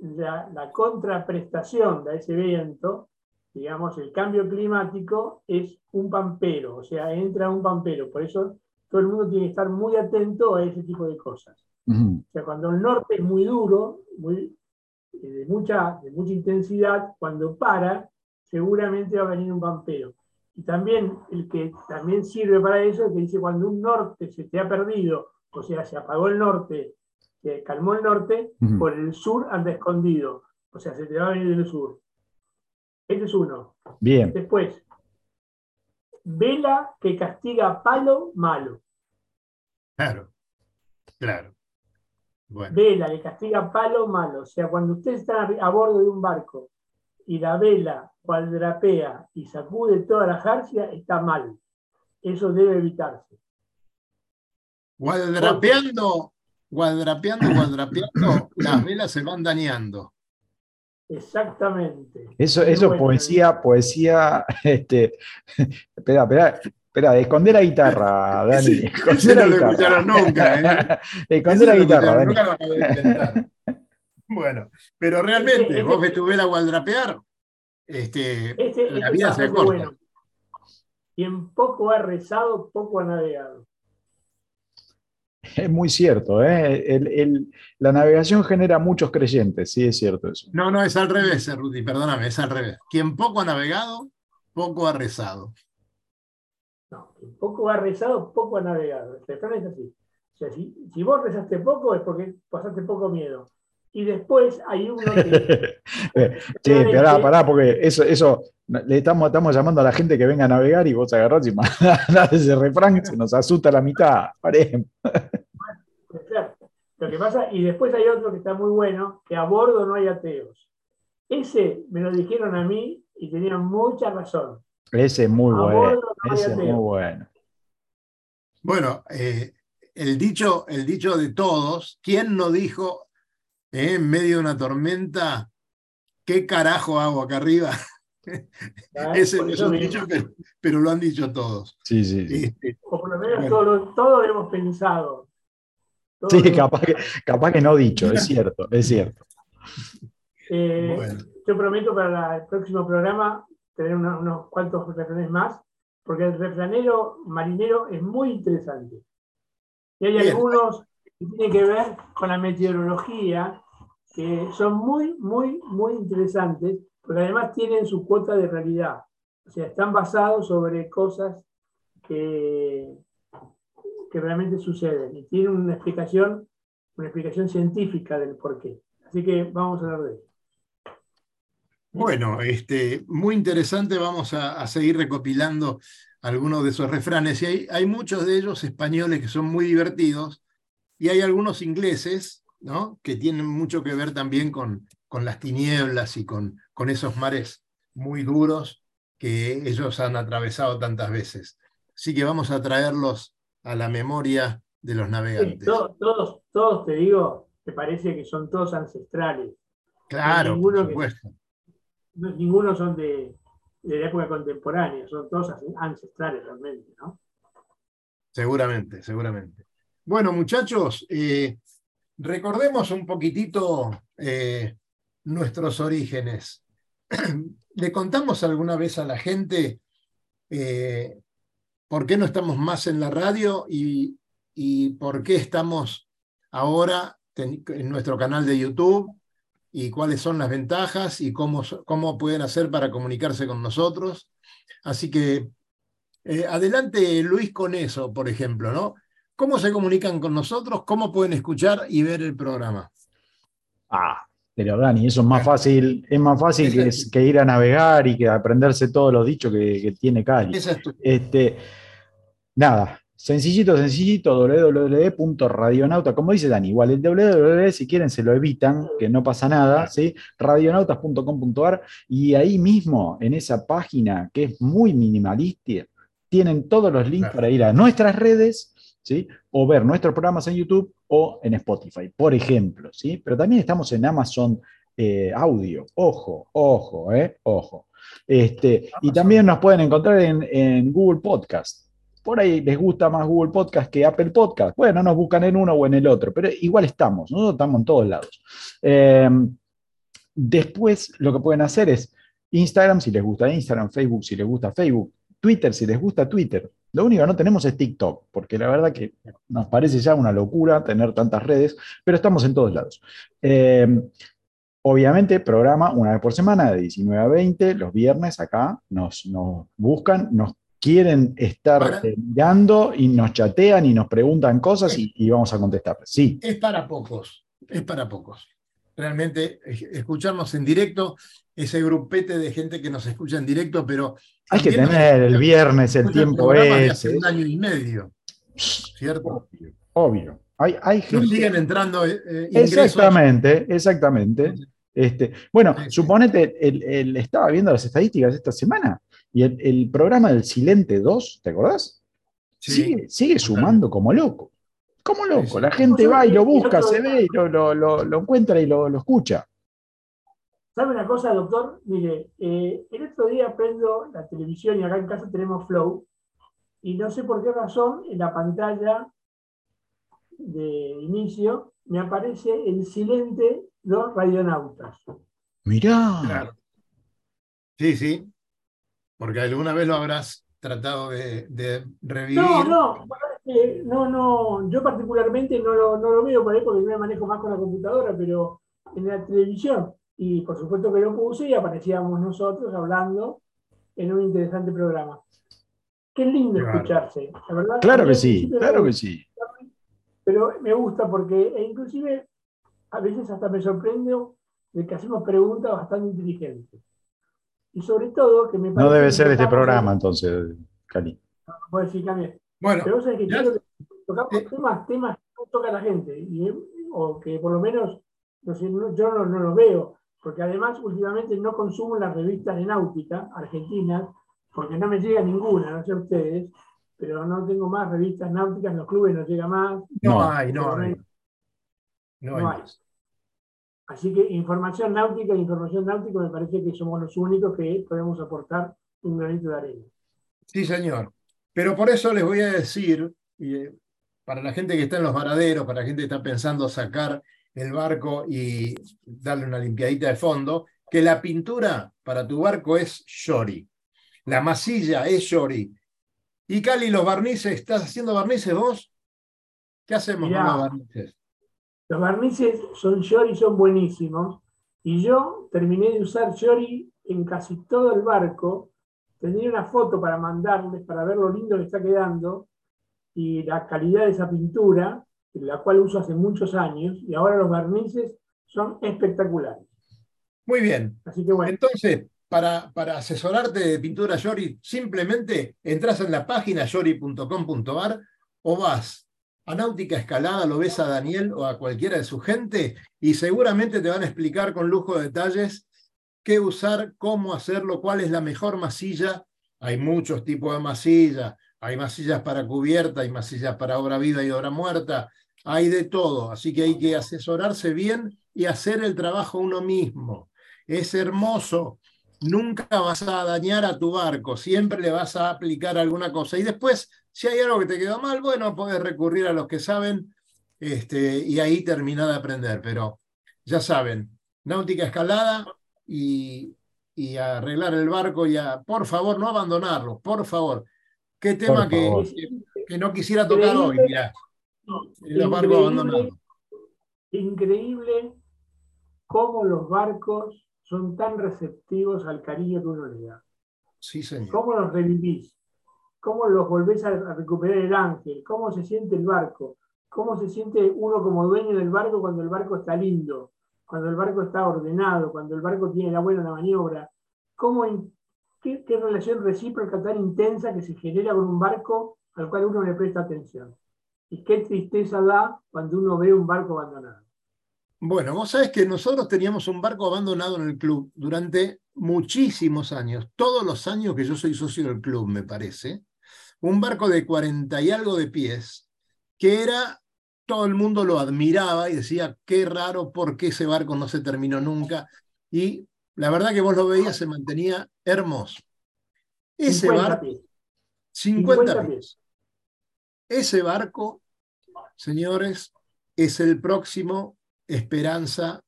la, la contraprestación de ese viento digamos, el cambio climático es un pampero, o sea, entra un pampero. Por eso todo el mundo tiene que estar muy atento a ese tipo de cosas. O sea, cuando el norte es muy duro, muy, eh, de, mucha, de mucha intensidad, cuando para, seguramente va a venir un pampero. Y también el que también sirve para eso es que dice cuando un norte se te ha perdido, o sea, se apagó el norte, se calmó el norte, por el sur anda escondido, o sea, se te va a venir del sur. Ese es uno. Bien, Después, vela que castiga palo malo. Claro, claro. Bueno, Vela que castiga palo malo. O sea, cuando usted está a bordo de un barco y la vela cuadrapea y sacude toda la jarcia, está mal. Eso debe evitarse. guadrapeando, guadrapeando, guadrapeando, <coughs> las velas se van dañando. Exactamente. eso, eso bueno. poesía, poesía, <laughs> este, espera, espera, espera, esconder la guitarra, <laughs> Dani. Ese- esconder la no lo guitarra. escucharon nunca, ¿eh? <laughs> Esconder la lo guitarra, Dani. nunca lo acabo de inventar. Bueno, pero realmente, Ese- vos ese- ves tu vela guadrapear, este, Este, la este vida se corta. bueno. Quien poco ha rezado, poco ha navegado. <laughs> Es muy cierto, ¿eh? El- el- la navegación genera muchos creyentes, sí, es cierto eso. No, no, es al revés, eh, Ruti, perdóname, es al revés. Quien poco ha navegado, poco ha rezado. No, quien poco ha rezado, poco ha navegado. El refrán es así. O sea, si, si vos rezaste poco es porque pasaste poco miedo. Y después hay uno que. <laughs> Sí, pará, pará, porque eso, eso le estamos, estamos llamando a la gente que venga a navegar y vos agarrás y <laughs> mandás ese refrán, se nos asusta la mitad. Paré. Claro, lo que pasa, y después hay otro que está muy bueno, que a bordo no hay ateos. Ese me lo dijeron a mí y tenían mucha razón. Ese es muy A bueno. bordo no hay Ese es muy bueno. Bueno, eh, el, dicho, el dicho de todos, ¿quién no dijo eh, en medio de una tormenta, qué carajo hago acá arriba? Por es un dicho, pero, pero lo han dicho todos. Sí, sí, sí. Este, O por lo menos Bueno. todos todo hemos pensado. Sí, hemos capaz que, capaz que no dicho, es cierto, es cierto. Eh, Bueno. Yo prometo para la- el próximo programa tener una- unos cuantos refranes más, porque el refranero marinero es muy interesante. Y hay Bien. algunos que tienen que ver con la meteorología, que son muy, muy, muy interesantes, porque además tienen su cuota de realidad. O sea, están basados sobre cosas que, que realmente suceden y tienen una explicación, una explicación científica del porqué. Así que vamos a hablar de eso. Bueno, este, muy interesante, vamos a, a seguir recopilando algunos de esos refranes. Y hay, hay muchos de ellos españoles que son muy divertidos, y hay algunos ingleses, ¿no? que tienen mucho que ver también con, con las tinieblas y con, con esos mares muy duros que ellos han atravesado tantas veces. Así que vamos a traerlos a la memoria de los navegantes. to- todos, todos, te digo, me parece que son todos ancestrales. Claro, por ninguno que- supuesto. No- ninguno son de, de la época contemporánea, son todos an- ancestrales realmente, ¿no? Seguramente, seguramente. Bueno, muchachos, eh, recordemos un poquitito eh, nuestros orígenes. <clears throat> ¿Le contamos alguna vez a la gente eh, por qué no estamos más en la radio y, y por qué estamos ahora en nuestro canal de YouTube y cuáles son las ventajas y cómo, cómo pueden hacer para comunicarse con nosotros? Así que eh, adelante, Luis, con eso, por ejemplo, ¿no? ¿Cómo se comunican con nosotros? ¿Cómo pueden escuchar y ver el programa? Ah, pero Dani, eso es más fácil, es más fácil que, ir a navegar y que aprenderse todos los dichos que, que tiene Cali. Esa es tu- Este, nada, sencillito, sencillito, www.radionauta, como dice Dani, igual el www, si quieren se lo evitan, que no pasa nada, ¿sí? radionautas.com.ar y ahí mismo, en esa página que es muy minimalista, tienen todos los links Claro. para ir a nuestras redes, ¿sí? O ver nuestros programas en YouTube o en Spotify, por ejemplo, ¿sí? Pero también estamos en Amazon eh, Audio, ojo, ojo, ¿eh? Ojo. Este, y también nos pueden encontrar en, en Google Podcast. Por ahí les gusta más Google Podcast que Apple Podcast. Bueno, nos buscan en uno o en el otro, pero igual estamos, nosotros estamos en todos lados. Eh, después lo que pueden hacer es Instagram si les gusta Instagram, Facebook si les gusta Facebook, Twitter si les gusta Twitter. Lo único que no tenemos es TikTok, porque la verdad que nos parece ya una locura tener tantas redes, pero estamos en todos lados. Eh, Obviamente, programa una vez por semana de 19 a 20, los viernes acá nos, nos buscan, nos quieren estar eh, mirando y nos chatean y nos preguntan cosas y, y vamos a contestar. Sí, Es para pocos, es para pocos. Realmente, escucharnos en directo, ese grupete de gente que nos escucha en directo, pero... hay que tener el viernes el tiempo ese. hace un año y medio, ¿cierto? Obvio, obvio. Hay, hay gente- siguen entrando eh, eh. Exactamente, exactamente. Este, bueno, Sí, sí. suponete, el, el- estaba viendo las estadísticas esta semana y el, el programa del Silente 2, ¿te acordás? Sí. Sigue, sigue sumando como loco. Como loco. Sí, sí. La gente va y lo busca, se ve y lo, lo- lo- lo encuentra y lo, lo escucha. ¿Sabe una cosa, doctor? Mire, eh, el otro día prendo la televisión y acá en casa tenemos Flow y no sé por qué razón en la pantalla de inicio me aparece el silente los radionautas. Mirá. Claro. Sí, sí. Porque alguna vez lo habrás tratado de, de revivir. No, no, eh, no, no, yo particularmente no lo, no lo veo por ahí porque yo me manejo más con la computadora, pero en la televisión, y por supuesto que lo puse y aparecíamos nosotros hablando en un interesante programa. Qué lindo Claro. escucharse, la verdad. Claro que sí, claro que sí. Pero me gusta porque, e inclusive, a veces hasta me sorprendo de que hacemos preguntas bastante inteligentes. Y sobre todo que me No parece debe que ser este programa entonces, Cali. Puedo decir, cambié. Bueno, Pero vos sabés que tocamos eh. temas, temas que no toca la gente, y, o que por lo menos no sé, no- yo no, no los veo, porque además últimamente no consumo las revistas de náutica argentinas, porque no me llega ninguna, no sé ustedes, pero no tengo más revistas náuticas, en los clubes no llega más, no, No. hay, no hay. No hay. no hay. Así que información náutica, información náutica, me parece que somos los únicos que podemos aportar un granito de arena. Sí, señor. Pero por eso les voy a decir, y, eh, para la gente que está en los varaderos, para la gente que está pensando sacar el barco y darle una limpiadita de fondo, que la pintura para tu barco es Shori. La masilla es Shori. Y Cali, los barnices, ¿estás haciendo barnices vos? ¿Qué hacemos Mirá. con los barnices? Los barnices son Shori, son buenísimos. Y yo terminé de usar Shori en casi todo el barco. Tenía una foto para mandarles, para ver lo lindo que está quedando y la calidad de esa pintura, la cual uso hace muchos años. Y ahora los barnices son espectaculares. Muy bien. Así que bueno, Entonces, para, para asesorarte de pintura Yori, simplemente entras en la página yori.com.ar o vas a Náutica Escalada, lo ves a Daniel o a cualquiera de su gente y seguramente te van a explicar con lujo de detalles qué usar, cómo hacerlo, cuál es la mejor masilla. Hay muchos tipos de masilla, hay masillas para cubierta, hay masillas para obra viva y obra muerta, hay de todo, así que hay que asesorarse bien y hacer el trabajo uno mismo. Es hermoso, nunca vas a dañar a tu barco, siempre le vas a aplicar alguna cosa. Y después, si hay algo que te quedó mal, bueno, puedes recurrir a los que saben este, y ahí terminar de aprender. Pero ya saben, náutica escalada y, arreglar el barco y a, por favor, no abandonarlo, por favor. Qué tema que, favor. que- que no quisiera tocar hoy, los barcos Increíble. abandonados. increíble cómo los barcos son tan receptivos al cariño que uno les da. Sí, señor. ¿Cómo los revivís? ¿Cómo los volvés a recuperar el ángel? ¿Cómo se siente el barco? ¿Cómo se siente uno como dueño del barco cuando el barco está lindo? Cuando el barco está ordenado, cuando el barco tiene la buena maniobra. ¿Cómo qué, qué relación recíproca tan intensa que se genera con un barco al cual uno le presta atención? Y qué tristeza da cuando uno ve un barco abandonado. Bueno, vos sabés que nosotros teníamos un barco abandonado en el club durante muchísimos años, todos los años que yo soy socio del club, me parece. Un barco de 40 y algo de pies, que era, todo el mundo lo admiraba y decía, qué raro, por qué ese barco no se terminó nunca. Y la verdad que vos lo veías, se mantenía hermoso. Ese 50 barco, pies. 50 50 pies. Ese barco, señores, es el próximo Esperanza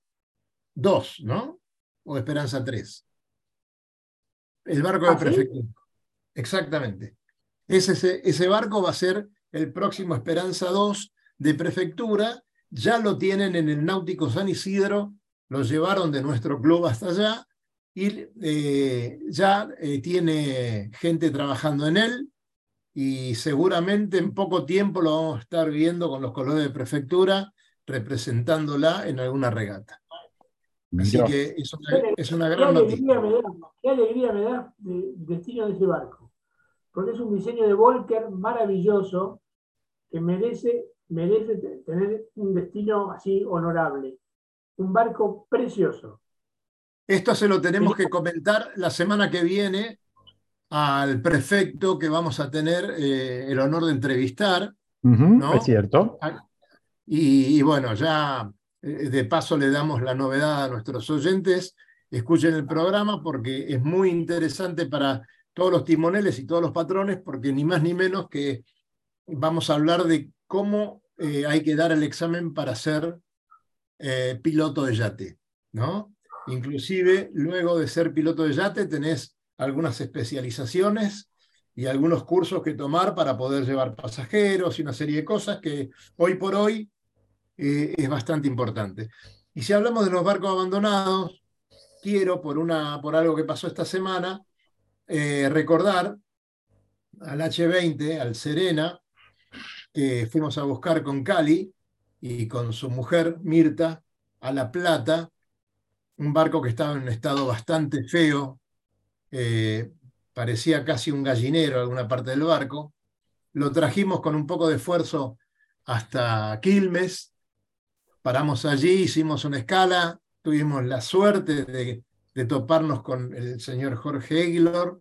2, ¿no? O Esperanza 3. El barco de ¿Ah, sí? prefectura. Exactamente. Ese, ese, ese barco va a ser el próximo Esperanza 2 de prefectura. Ya lo tienen en el Náutico San Isidro lo llevaron de nuestro club hasta allá y eh, ya eh, tiene gente trabajando en él y seguramente en poco tiempo lo vamos a estar viendo con los colores de prefectura representándola en alguna regata. Así que es una, es una ¿Qué gran alegría noticia. me da, qué alegría me da de- destino de ese barco? Porque es un diseño de Volker maravilloso que merece, merece te- tener un destino así honorable. Un barco precioso. Esto se lo tenemos que comentar la semana que viene al prefecto que vamos a tener eh, el honor de entrevistar. ¿no? Es cierto. Y, y bueno, ya eh, de paso le damos la novedad a nuestros oyentes. Escuchen el programa porque es muy interesante para todos los timoneles y todos los patrones, porque ni más ni menos que vamos a hablar de cómo eh, hay que dar el examen para ser eh, piloto de yate, ¿no? Inclusive, luego de ser piloto de yate, tenés algunas especializaciones y algunos cursos que tomar para poder llevar pasajeros y una serie de cosas que hoy por hoy eh, es bastante importante. Y si hablamos de los barcos abandonados, quiero, por, una, por algo que pasó esta semana, eh, recordar al H20, al Serena, que fuimos a buscar con Cali y con su mujer Mirta a La Plata, un barco que estaba en un estado bastante feo, eh, parecía casi un gallinero alguna parte del barco. Lo trajimos con un poco de esfuerzo hasta Quilmes, paramos allí, hicimos una escala, tuvimos la suerte de, de toparnos con el señor Jorge Aguilar,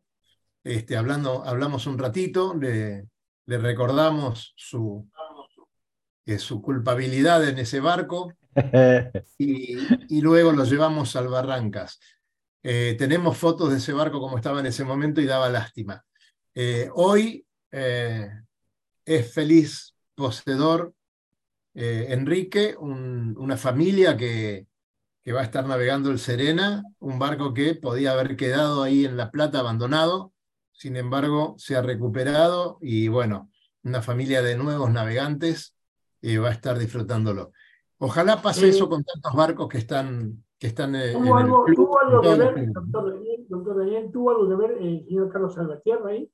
este, hablando, hablamos un ratito, le, le recordamos su, eh, su culpabilidad en ese barco <laughs> y, y luego lo llevamos al Barrancas. Eh, tenemos fotos de ese barco como estaba en ese momento y daba lástima. Eh, hoy eh, es feliz poseedor Enrique, un- una familia que, que va a estar navegando el Serena, un barco que podía haber quedado ahí en La Plata abandonado, sin embargo se ha recuperado y bueno, una familia de nuevos navegantes eh, va a estar disfrutándolo. Ojalá pase eso con tantos barcos que están, que están eh, en ¿Tuvo el algo, club, tuvo algo que ver, doctor Daniel, doctor Daniel, tuvo algo que ver eh, el señor Carlos Salvatierra ahí?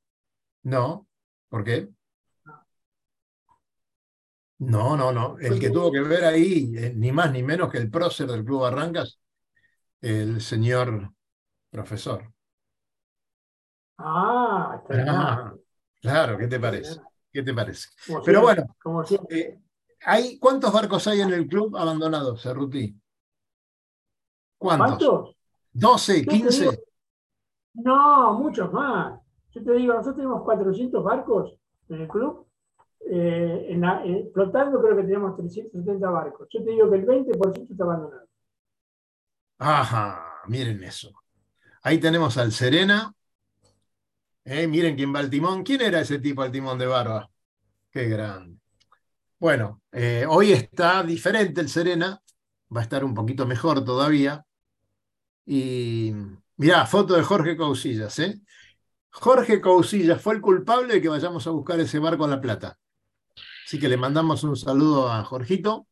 No, ¿por qué? No, no, no. El que tuvo que ver ahí, eh, ni más ni menos que el prócer del Club Barrancas, el señor profesor. Ah, Ah, claro, ¿qué te parece? ¿Qué te parece? Como Pero siempre, bueno, como eh, hay, ¿cuántos barcos hay en el club abandonados, Cerruti? ¿Cuántos? ¿Cuántos? ¿12, Yo te 15? digo- No, muchos más. Yo te digo, nosotros tenemos 400 barcos en el club. eh, en la- eh, flotando creo que tenemos 370 barcos. Yo te digo que el 20% está abandonado. Ajá, miren eso. Ahí tenemos al Serena. Eh, miren quién va al timón. ¿Quién era ese tipo al timón de barba? Qué grande. Bueno, eh, hoy está diferente el Serena. Va a estar un poquito mejor todavía. Y mirá, foto de Jorge Cousillas, ¿eh? Jorge Cousillas fue el culpable de que vayamos a buscar ese barco a La Plata. Así que le mandamos un saludo a Jorgito.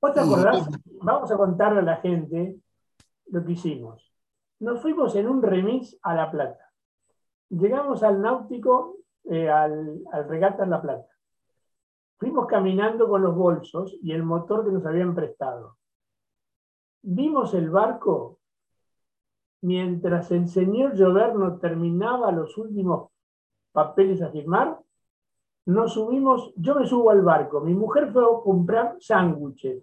¿Vos te acordás? Vamos a contarle a la gente lo que hicimos. Nos fuimos en un remis a La Plata. Llegamos al náutico, eh, al, al regata en La Plata. Fuimos caminando con los bolsos y el motor que nos habían prestado. Vimos el barco mientras el señor Lloverno terminaba los últimos papeles a firmar. Nos subimos, yo me subo al barco, mi mujer fue a comprar sándwiches.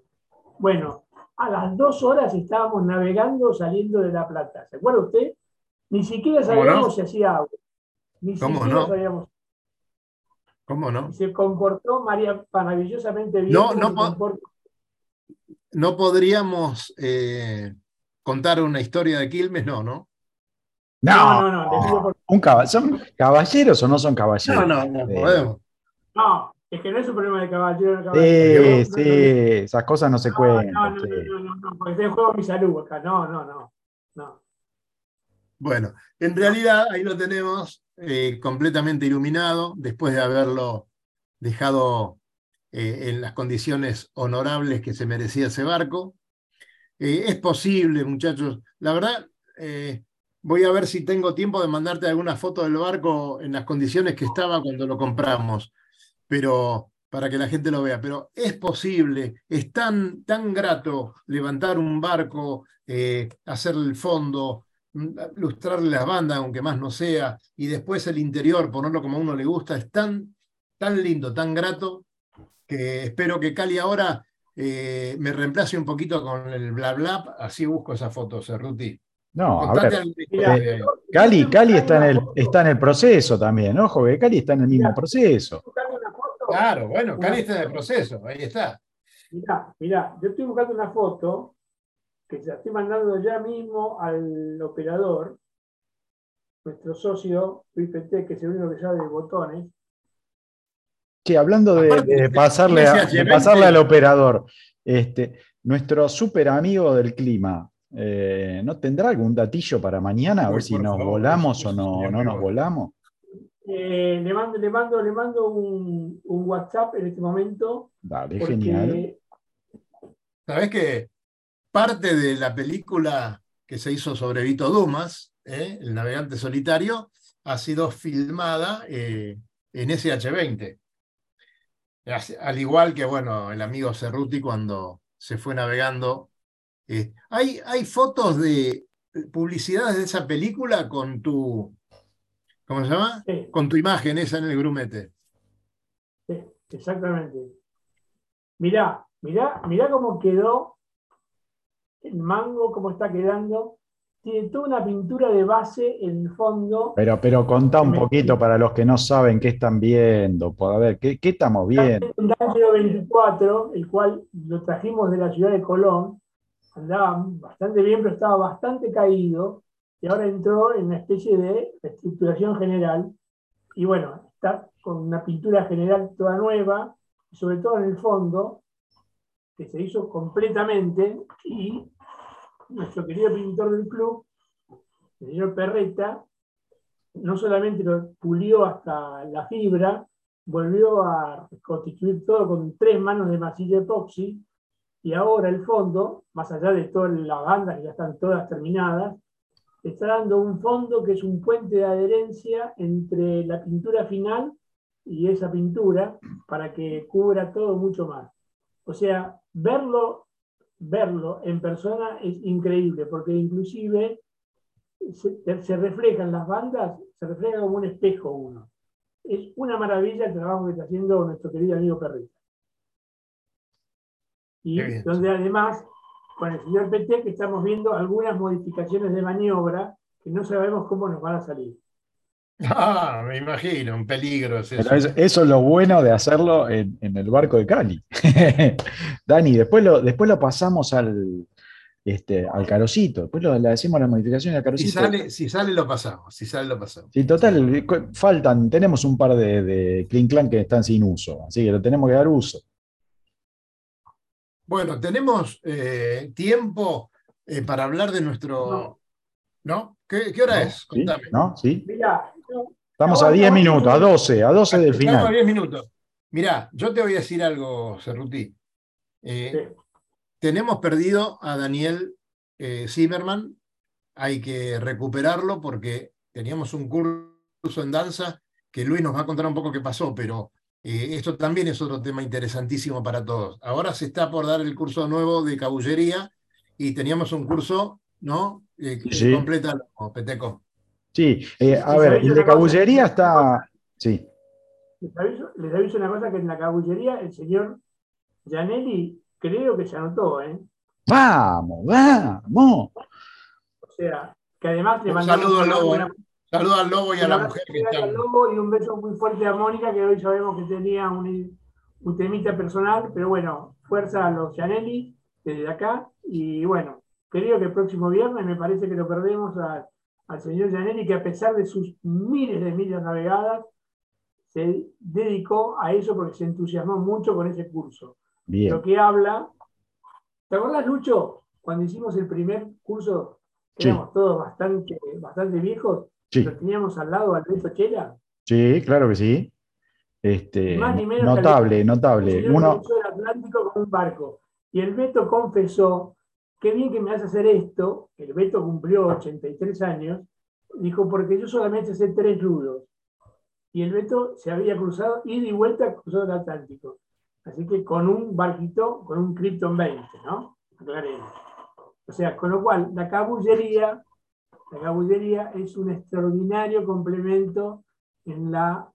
Bueno, a las dos horas estábamos navegando saliendo de La Plata. ¿Se acuerda usted? Ni siquiera ¿Cómo no? sabíamos si hacía agua. Ni ¿Cómo siquiera no? sabíamos. ¿Cómo no? Se comportó María maravillosamente bien. No, no po- no podríamos eh, contar una historia de Quilmes, no, ¿no? No, no, no, por- Un ¿Son caballeros o no son caballeros? No, no, no Eh, podemos. No, es que no es un problema de caballero. de Sí, caballero. sí, esas cosas no se No, cuentan. no, no, sí. no, no, no, porque está en juego mi salud acá. No, no, no. no. Bueno, en realidad ahí lo tenemos eh, completamente iluminado, después de haberlo dejado eh, en las condiciones honorables que se merecía ese barco. Eh, es posible, muchachos. La verdad, eh, voy a ver si tengo tiempo de mandarte alguna foto del barco en las condiciones que estaba cuando lo compramos, pero para que la gente lo vea. Pero es posible, es tan, tan grato levantar un barco, eh, hacer el fondo, mm, lustrarle las bandas, aunque más no sea, y después el interior, ponerlo como a uno le gusta, es tan, tan lindo, tan grato, que espero que Cali ahora eh, me reemplace un poquito con el bla bla, así busco esa foto, Cerruti. No, a ver, eh, Cali, Cali está en, el, está en el proceso también, ojo, que Cali está en el mismo proceso. buscando una foto. Claro, bueno, Cali está en el proceso, ahí está. Mirá, mirá, yo estoy buscando una foto que se la estoy mandando ya mismo al operador, nuestro socio Luis que es el único que sabe de botones. Che, hablando de, Aparte, de pasarle, a- de H20. pasarle al operador, este, nuestro super amigo del clima, eh, ¿no tendrá algún datillo para mañana? A ver si nos favor, volamos o no, no nos volamos. Eh, le mando, le mando, le mando un, un WhatsApp en este momento. Dale, Porque genial. Sabés que parte de la película que se hizo sobre Vito Dumas, ¿eh? el navegante solitario, ha sido filmada eh, en SH-20. Al igual que, bueno, el amigo Cerruti cuando se fue navegando. eh, hay, hay fotos de publicidades de esa película con tu, ¿cómo se llama? sí, Con tu imagen esa en el grumete. sí, exactamente. Mirá, mirá, mirá cómo quedó el mango, cómo está quedando. Tiene toda una pintura de base en el fondo. Pero, pero contá un poquito para los que no saben qué están viendo. A ver, ¿qué, qué estamos viendo? Un Dacio 24, el cual lo trajimos de la ciudad de Colón, andaba bastante bien, pero estaba bastante caído, y ahora entró en una especie de reestructuración general, y bueno, está con una pintura general toda nueva, sobre todo en el fondo, que se hizo completamente, y nuestro querido pintor del club, el señor Perreta, no solamente lo pulió hasta la fibra, volvió a reconstituir todo con tres manos de masilla epoxi y ahora el fondo, más allá de todas las bandas que ya están todas terminadas, está dando un fondo que es un puente de adherencia entre la pintura final y esa pintura para que cubra todo mucho más. O sea, verlo, verlo en persona es increíble porque inclusive se, se reflejan las bandas, se refleja como un espejo uno es una maravilla el trabajo que está haciendo nuestro querido amigo Perrita. Y donde además, con el señor estamos viendo algunas modificaciones de maniobra que no sabemos cómo nos van a salir. Ah, me imagino, un peligro es eso. Pero eso, eso es lo bueno de hacerlo en, en el barco de Cali. <laughs> Dani, después lo, después lo pasamos al, este, al carocito. Después lo, le hacemos las modificaciones al Si carocito. sale, si sale lo pasamos, si sale lo pasamos. Sí, total, faltan, tenemos un par de, de Clean Clan que están sin uso, así que lo tenemos que dar uso. Bueno, tenemos eh, tiempo eh, para hablar de nuestro. ¿No? ¿Qué, qué hora ¿No? es? ¿Sí? Contame. ¿No? ¿Sí? Mira, Estamos a Ahora 10 vamos- minutos, a 12, a 12 del Estamos a final. 10 minutos. Mirá, yo te voy a decir algo, Cerruti. Eh, tenemos perdido a Daniel eh, Zimmerman. Hay que recuperarlo porque teníamos un curso en danza que Luis nos va a contar un poco qué pasó, pero eh, esto también es otro tema interesantísimo para todos. Ahora se está por dar el curso nuevo de cabullería y teníamos un curso, ¿no? Eh, Sí, sí. Complétalo, Peteco. Sí, eh, a ver, el de cabullería está. Sí, les aviso, les aviso una cosa que en la cabullería el señor Gianelli creo que se anotó, ¿eh? vamos, vamos. O sea, que además le Un mandamos saludo al lobo, una- ¿eh? Saludo al lobo y a la abrazo mujer que grande al. Lobo y un beso muy fuerte a Mónica, que hoy sabemos que tenía un, un temita personal, pero bueno, fuerza a los Gianelli desde acá. Y bueno, creo que el próximo viernes me parece que lo perdemos a- al señor Gianelli, que a pesar de sus miles de millas navegadas, se dedicó a eso porque se entusiasmó mucho con ese curso. Bien. Lo que habla. ¿Te acuerdas, Lucho, cuando hicimos el primer curso? que Sí. Éramos todos bastante, bastante viejos. Sí, Lo teníamos al lado a Alberto Chela. sí, claro que sí. Este, Más ni menos que notable, el notable. Uno, cruzó el Atlántico con un barco. Y el Beto confesó qué bien que me hace hacer esto. El Beto cumplió 83 años. Dijo, porque yo solamente sé tres nudos. Y el Beto se había cruzado, ida y vuelta, cruzado el Atlántico. Así que con un barquito, con un Krypton 20, ¿no? Aclaremos. O sea, con lo cual, la cabullería, la cabullería es un extraordinario complemento en la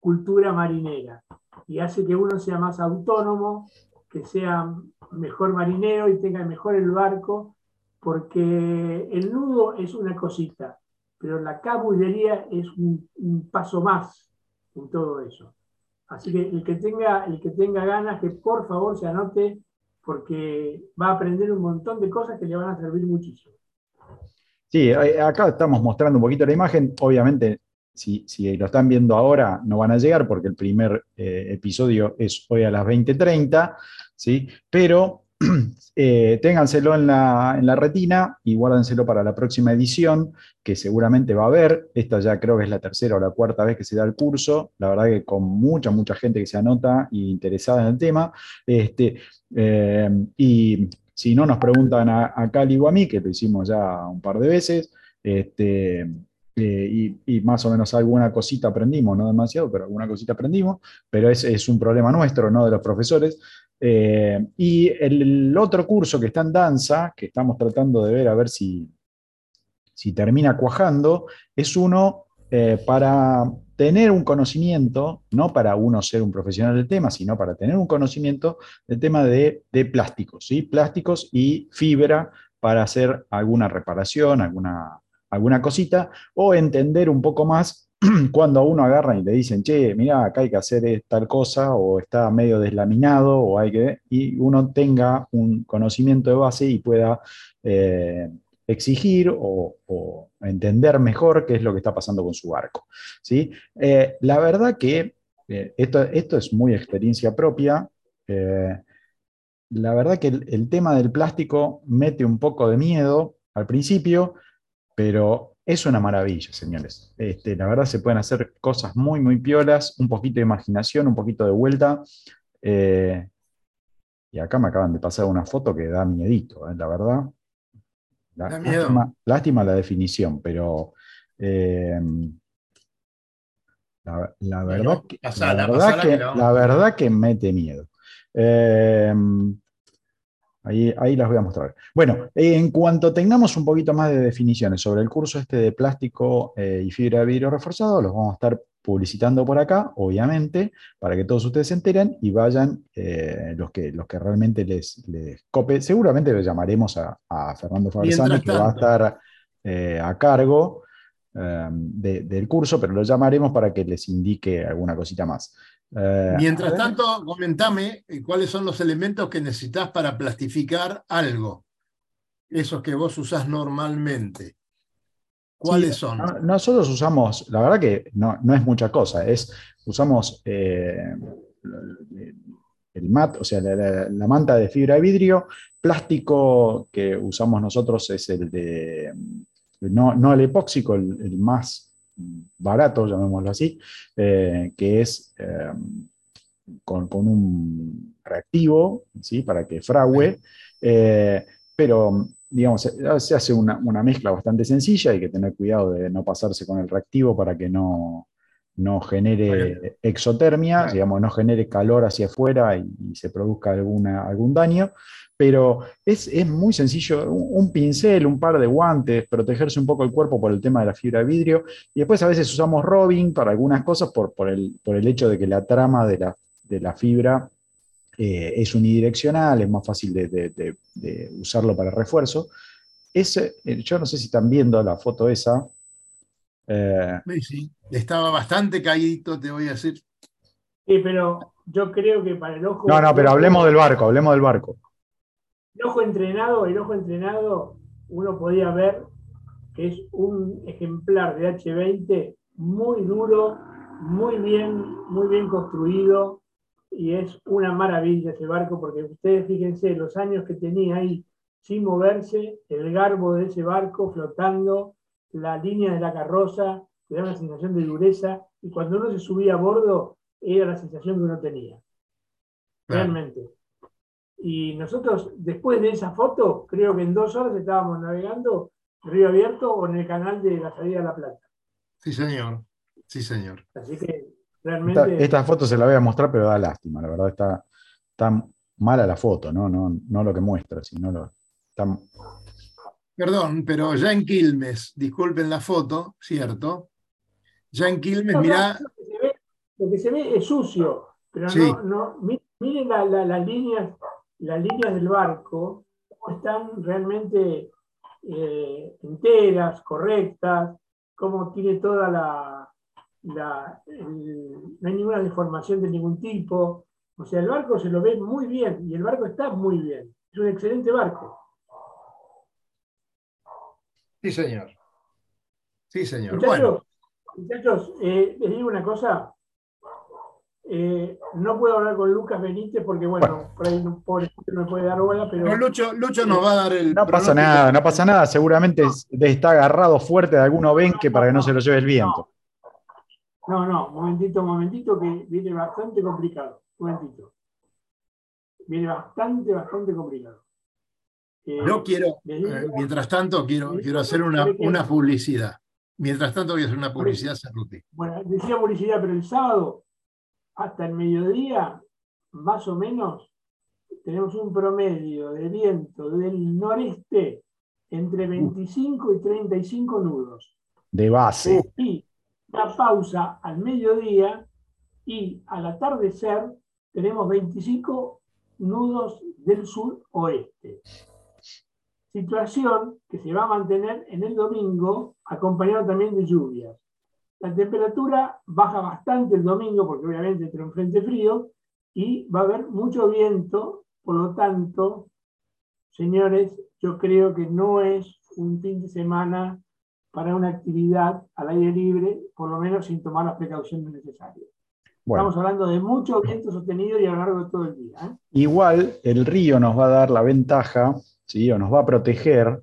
cultura marinera y hace que uno sea más autónomo, que sea mejor marinero y tenga mejor el barco, porque el nudo es una cosita, pero la cabullería es un, un paso más en todo eso. Así que el que tenga, el que tenga ganas, que por favor se anote, porque va a aprender un montón de cosas que le van a servir muchísimo. Sí, acá estamos mostrando un poquito la imagen. Obviamente, si, si lo están viendo ahora, no van a llegar porque el primer eh, episodio es hoy a las 20.30, ¿sí? Pero <clears throat> eh, ténganselo en la, en la, retina y guárdenselo para la próxima edición, que seguramente va a haber. Esta ya creo que es la tercera o la cuarta vez que se da el curso. La verdad que con mucha, mucha gente que se anota y interesada en el tema. Este, eh, y si no nos preguntan a, a, Cali o a mí, que lo hicimos ya un par de veces, este, eh, y, más o menos alguna cosita aprendimos, no demasiado, pero alguna cosita aprendimos, pero es, es un problema nuestro, no de los profesores. Eh, y el, otro curso que está en danza, que estamos tratando de ver a ver si, si termina cuajando, es uno eh, para tener un conocimiento, no para uno ser un profesional del tema, sino para tener un conocimiento del tema de, de plásticos, ¿sí? plásticos y fibra para hacer alguna reparación, alguna alguna cosita, o entender un poco más <clears throat> cuando a uno agarran y le dicen, che, mira, acá hay que hacer tal cosa, o está medio deslaminado, o hay que, y uno tenga un conocimiento de base y pueda eh, exigir o, entender mejor qué es lo que está pasando con su barco. ¿sí? Eh, la verdad que eh, esto, esto, es muy experiencia propia. la verdad que el tema del plástico mete un poco de miedo al principio, pero es una maravilla, señores. Este, la verdad se pueden hacer cosas muy, muy piolas, un poquito de imaginación, un poquito de vuelta. Eh, y acá me acaban de pasar una foto que da miedito, ¿eh? la verdad. lástima, la definición, pero eh, la, verdad, que, la, verdad que, mete miedo. Ahí, las voy a mostrar. Bueno, en cuanto tengamos un poquito más de definiciones sobre el curso este de plástico eh, y fibra de vidrio reforzado, los vamos a estar publicitando por acá, obviamente, para que todos ustedes se enteren y vayan eh, los, que, los que realmente les, les cope. Seguramente le llamaremos a, Fernando Fabrizani, que va a estar eh, a cargo del curso, pero lo llamaremos para que les indique alguna cosita más. Eh, Mientras tanto, comentame eh, cuáles son los elementos que necesitas para plastificar algo. Esos que vos usás normalmente. ¿Cuáles son? nosotros usamos, la verdad que no, es mucha cosa, es, usamos eh, el mat, o sea, la, manta de fibra de vidrio, plástico que usamos nosotros es el de, no, el epóxico, el más barato, llamémoslo así, eh, que es eh, con, un reactivo, ¿sí? para que frague, eh, pero digamos, se hace una, mezcla bastante sencilla, hay que tener cuidado de no pasarse con el reactivo para que no, no genere exotermia, digamos, no genere calor hacia afuera y, se produzca alguna, algún daño pero es, muy sencillo, un, pincel, un par de guantes, protegerse un poco el cuerpo por el tema de la fibra de vidrio, y después a veces usamos robing para algunas cosas por, por, el, por el hecho de que la trama de la, de la fibra eh, es unidireccional, es más fácil de, usarlo para refuerzo. Ese, eh, yo no sé si están viendo la foto esa. Eh, sí, estaba bastante caído, te voy a decir. Sí, pero yo creo que para el ojo... No, no, pero hablemos del barco, hablemos del barco el ojo entrenado, el ojo entrenado, uno podía ver que es un ejemplar de H20 muy duro, muy bien, muy bien construido y es una maravilla ese barco porque ustedes fíjense los años que tenía ahí sin moverse, el garbo de ese barco flotando, la línea de la carroza, que da una sensación de dureza y cuando uno se subía a bordo era la sensación que uno tenía. Realmente. Y nosotros, después de esa foto, creo que en dos horas estábamos navegando Río Abierto o en el canal de la salida de La Plata. Sí, señor. Sí, señor. Así que realmente. Esta, foto se la voy a mostrar, pero da lástima, la verdad está, está mala la foto, ¿no? No, no lo que muestra, sino lo. Está... Perdón, pero ya en Quilmes, disculpen la foto, ¿cierto? Ya en Quilmes, mirá. Lo que, se ve, es sucio, pero no, no, miren las líneas, las líneas del barco, cómo están realmente eh, enteras, correctas, cómo tiene toda la, no hay ninguna deformación de ningún tipo. O sea, el barco se lo ve muy bien y el barco está muy bien. Es un excelente barco. Sí, señor. Sí, señor. Muchachos, bueno. muchachos eh, les digo una cosa. Eh, no puedo hablar con Lucas Benítez porque, bueno, por ahí no, pobre, no me puede dar bola, pero. Lucho, Lucho nos va a dar el. No pasa nada, no pasa nada. Seguramente está agarrado fuerte de algún obenque para que no se lo lleve el viento. No, no, momentito, momentito, que viene bastante complicado. Momentito. Viene bastante, bastante complicado. Yo quiero, eh, mientras tanto, quiero, quiero hacer una, una publicidad. Mientras tanto, voy a hacer una publicidad, Cerruti. Bueno, decía publicidad, pero el sábado hasta el mediodía, más o menos, tenemos un promedio de viento del noreste entre 25 y 35 nudos. De base. Y una pausa al mediodía y al atardecer tenemos 25 nudos del sur-oeste. Situación que se va a mantener en el domingo, acompañado también de lluvias. La temperatura baja bastante el domingo porque obviamente entra un frente frío y va a haber mucho viento, por lo tanto, señores, yo creo que no es un fin de semana para una actividad al aire libre, por lo menos sin tomar las precauciones necesarias. Estamos hablando de mucho viento sostenido y a lo largo de todo el día. ¿eh? Igual el río nos va a dar la ventaja, ¿sí? o nos va a proteger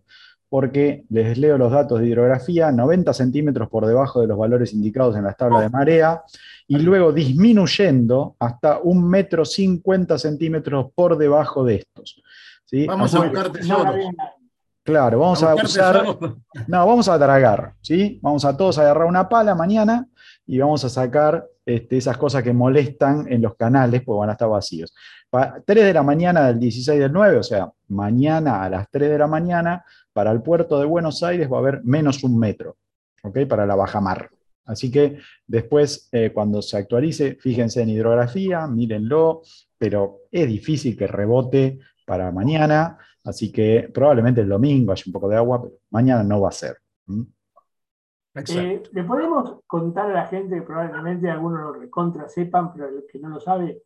porque les leo los datos de hidrografía, 90 centímetros por debajo de los valores indicados en la tabla de marea, y luego disminuyendo hasta un metro 50 centímetros por debajo de estos. ¿sí? Vamos a buscar tesoros. Claro, vamos a, usar. No, vamos a tragar, ¿sí? Vamos a todos a agarrar una pala mañana y vamos a sacar este, esas cosas que molestan en los canales, porque van a estar vacíos. 3 de la mañana del 16 del 9, o sea, mañana a las 3 de la mañana, para el puerto de Buenos Aires va a haber menos un metro, ¿ok? Para la bajamar. Así que después, eh, cuando se actualice, fíjense en hidrografía, mírenlo, pero es difícil que rebote para mañana, así que probablemente el domingo haya un poco de agua, pero mañana no va a ser. Eh, ¿Le podemos contar a la gente, que probablemente algunos lo recontra sepan, pero los que no lo sabe,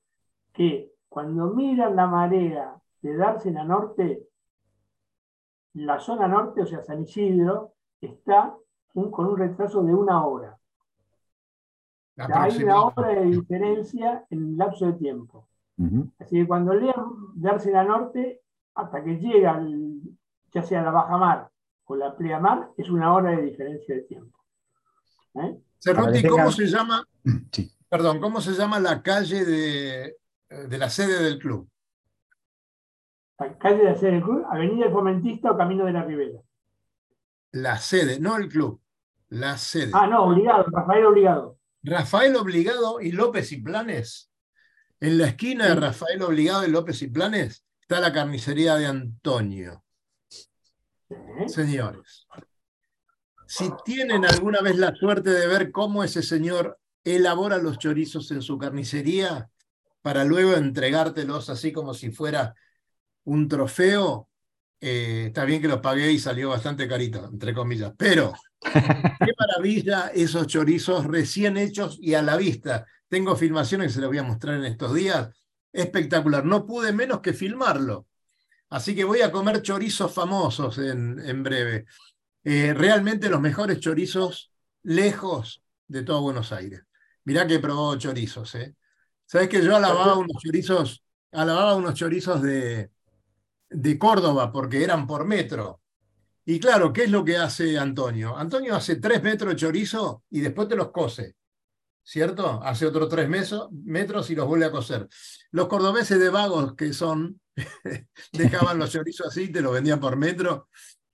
que cuando miran la marea de Dársena Norte, la zona norte, o sea, San Isidro, está con un retraso de una hora. hay una hora de diferencia en el lapso de tiempo. Así que cuando lean Dársena Norte, hasta que llega, ya sea la baja mar o la pleamar, es una hora de diferencia de tiempo. ¿Eh? ¿cómo se llama? Perdón, ¿cómo se llama la calle de, de la sede del club? Calle de la sede del club, Avenida del Fomentista o Camino de la Ribera. La sede, no el club, la sede. Ah, no, obligado, Rafael Obligado. Rafael Obligado y López y Planes. En la esquina de Rafael Obligado y López y Planes está la carnicería de Antonio. Señores, si tienen alguna vez la suerte de ver cómo ese señor elabora los chorizos en su carnicería para luego entregártelos así como si fuera un trofeo, eh, está bien que lo pagué y salió bastante carito, entre comillas, pero <laughs> qué maravilla esos chorizos recién hechos y a la vista. Tengo filmaciones que se las voy a mostrar en estos días. Espectacular, no pude menos que filmarlo. Así que voy a comer chorizos famosos en, en breve. Eh, realmente los mejores chorizos lejos de todo Buenos Aires. Mirá que probó chorizos, ¿eh? ¿Sabes que yo alababa unos chorizos, alababa unos chorizos de, de Córdoba porque eran por metro. Y claro, ¿qué es lo que hace Antonio? Antonio hace tres metros de chorizo y después te los cose, ¿cierto? Hace otros tres metros y los vuelve a coser. Los cordobeses de vagos que son, <laughs> dejaban los chorizos así, te los vendían por metro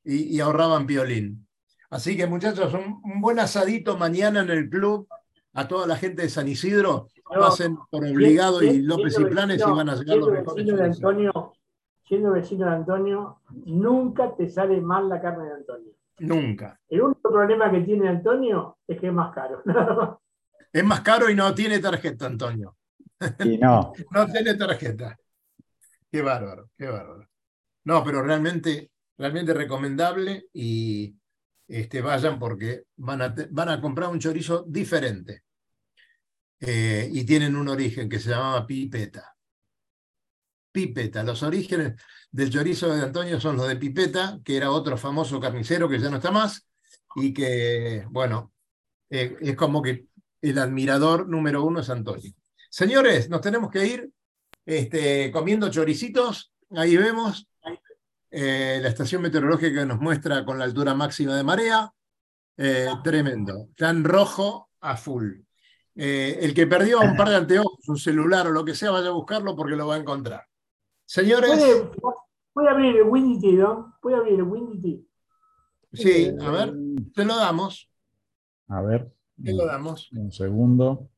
y, y ahorraban piolín. Así que muchachos, un, un, buen asadito mañana en el club. A toda la gente de San Isidro, pasen por Obligado y López y Planes y van a llegar los mejores. Antonio, siendo vecino de Antonio, nunca te sale mal la carne de Antonio. Nunca. El único problema que tiene Antonio es que es más caro. <laughs> Es más caro y no tiene tarjeta, Antonio. Y no, <laughs> No tiene tarjeta. Qué bárbaro, qué bárbaro. No, pero realmente, realmente recomendable y este, vayan porque van a, van a comprar un chorizo diferente. Eh, y tienen un origen que se llamaba Pipeta. Pipeta. Los orígenes del chorizo de Antonio son los de Pipeta, que era otro famoso carnicero que ya no está más y que, bueno, eh, es como que el admirador número uno es Antonio. Señores, nos tenemos que ir este, comiendo choricitos. Ahí vemos eh, la estación meteorológica que nos muestra con la altura máxima de marea. Eh, tremendo. Tan rojo a full. El que perdió un par de anteojos, un celular o lo que sea, vaya a buscarlo porque lo va a encontrar. Señores, ¿Puede, puede abrir el Windy ¿no? ¿Puede abrir el Windy sí, a ver, te lo damos, a ver, te lo damos. un segundo.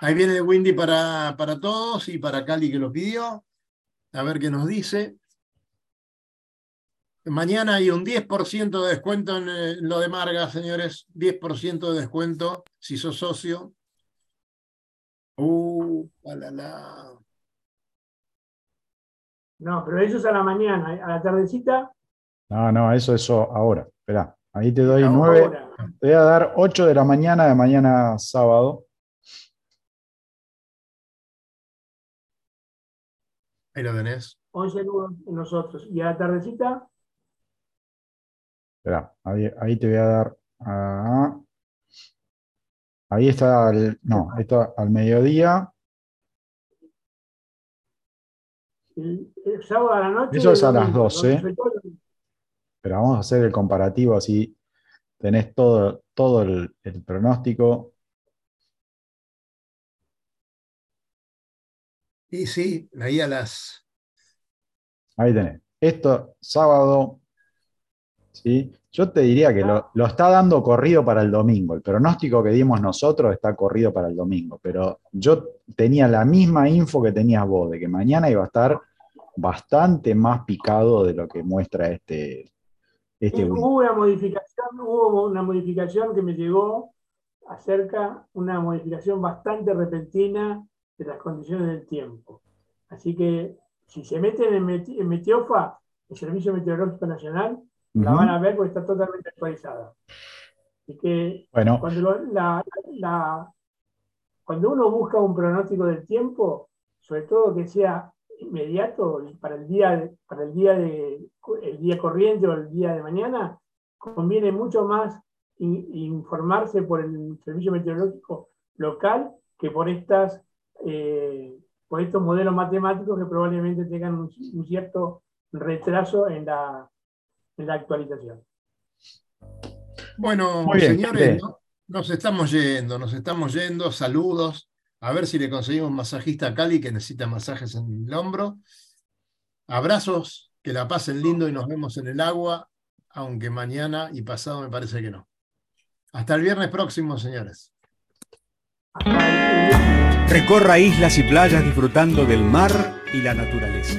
Ahí viene Windy para, para todos y para Cali que lo pidió. A ver qué nos dice. Mañana hay un 10% de descuento en eh, lo de Marga, señores. 10% de descuento si sos socio. Uh, palala. No, pero eso es a la mañana. A la tardecita, No, no, eso, eso ahora. Espera, ahí te doy nueve. Te voy a dar 8 de la mañana de mañana sábado. Ahí lo tenés. 11 euros nosotros. Y a la tardecita, Espera, ahí, ahí te voy a dar. ah, ahí está, el- no, está al mediodía. el, el sábado a la noche. Eso es a las domingo, 12. donde se corta. Pero vamos a hacer el comparativo así tenés todo, todo el, el pronóstico. Y sí, ahí a las. Ahí tenés. Esto, sábado. ¿Sí? Yo te diría que lo, lo está dando corrido para el domingo. El pronóstico que dimos nosotros está corrido para el domingo. Pero yo tenía la misma info que tenías vos, de que mañana iba a estar bastante más picado de lo que muestra este, este hubo una modificación, hubo una modificación que me llegó acerca, una modificación bastante repentina de las condiciones del tiempo. Así que si se meten en, Meti- en Meteofa, el Servicio Meteorológico Nacional, la van a ver porque está totalmente actualizada. Así que Bueno, cuando, lo- la- la- cuando uno busca un pronóstico del tiempo, sobre todo que sea inmediato para el día, para el día, de, el día corriente o el día de mañana, conviene mucho más in- informarse por el servicio meteorológico local que por estas eh, por estos modelos matemáticos que probablemente tengan un, un cierto retraso en la, en la actualización. Bueno, bien, señores, nos estamos yendo, nos estamos yendo. Saludos. A ver si le conseguimos un masajista a Cali que necesita masajes en el hombro. Abrazos, que la pasen lindo y nos vemos en el agua, aunque mañana y pasado me parece que no. Hasta el viernes próximo, señores. Recorra islas y playas disfrutando del mar y la naturaleza.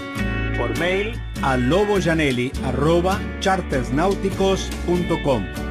Por mail a loboyanelli.chartersnáuticos.com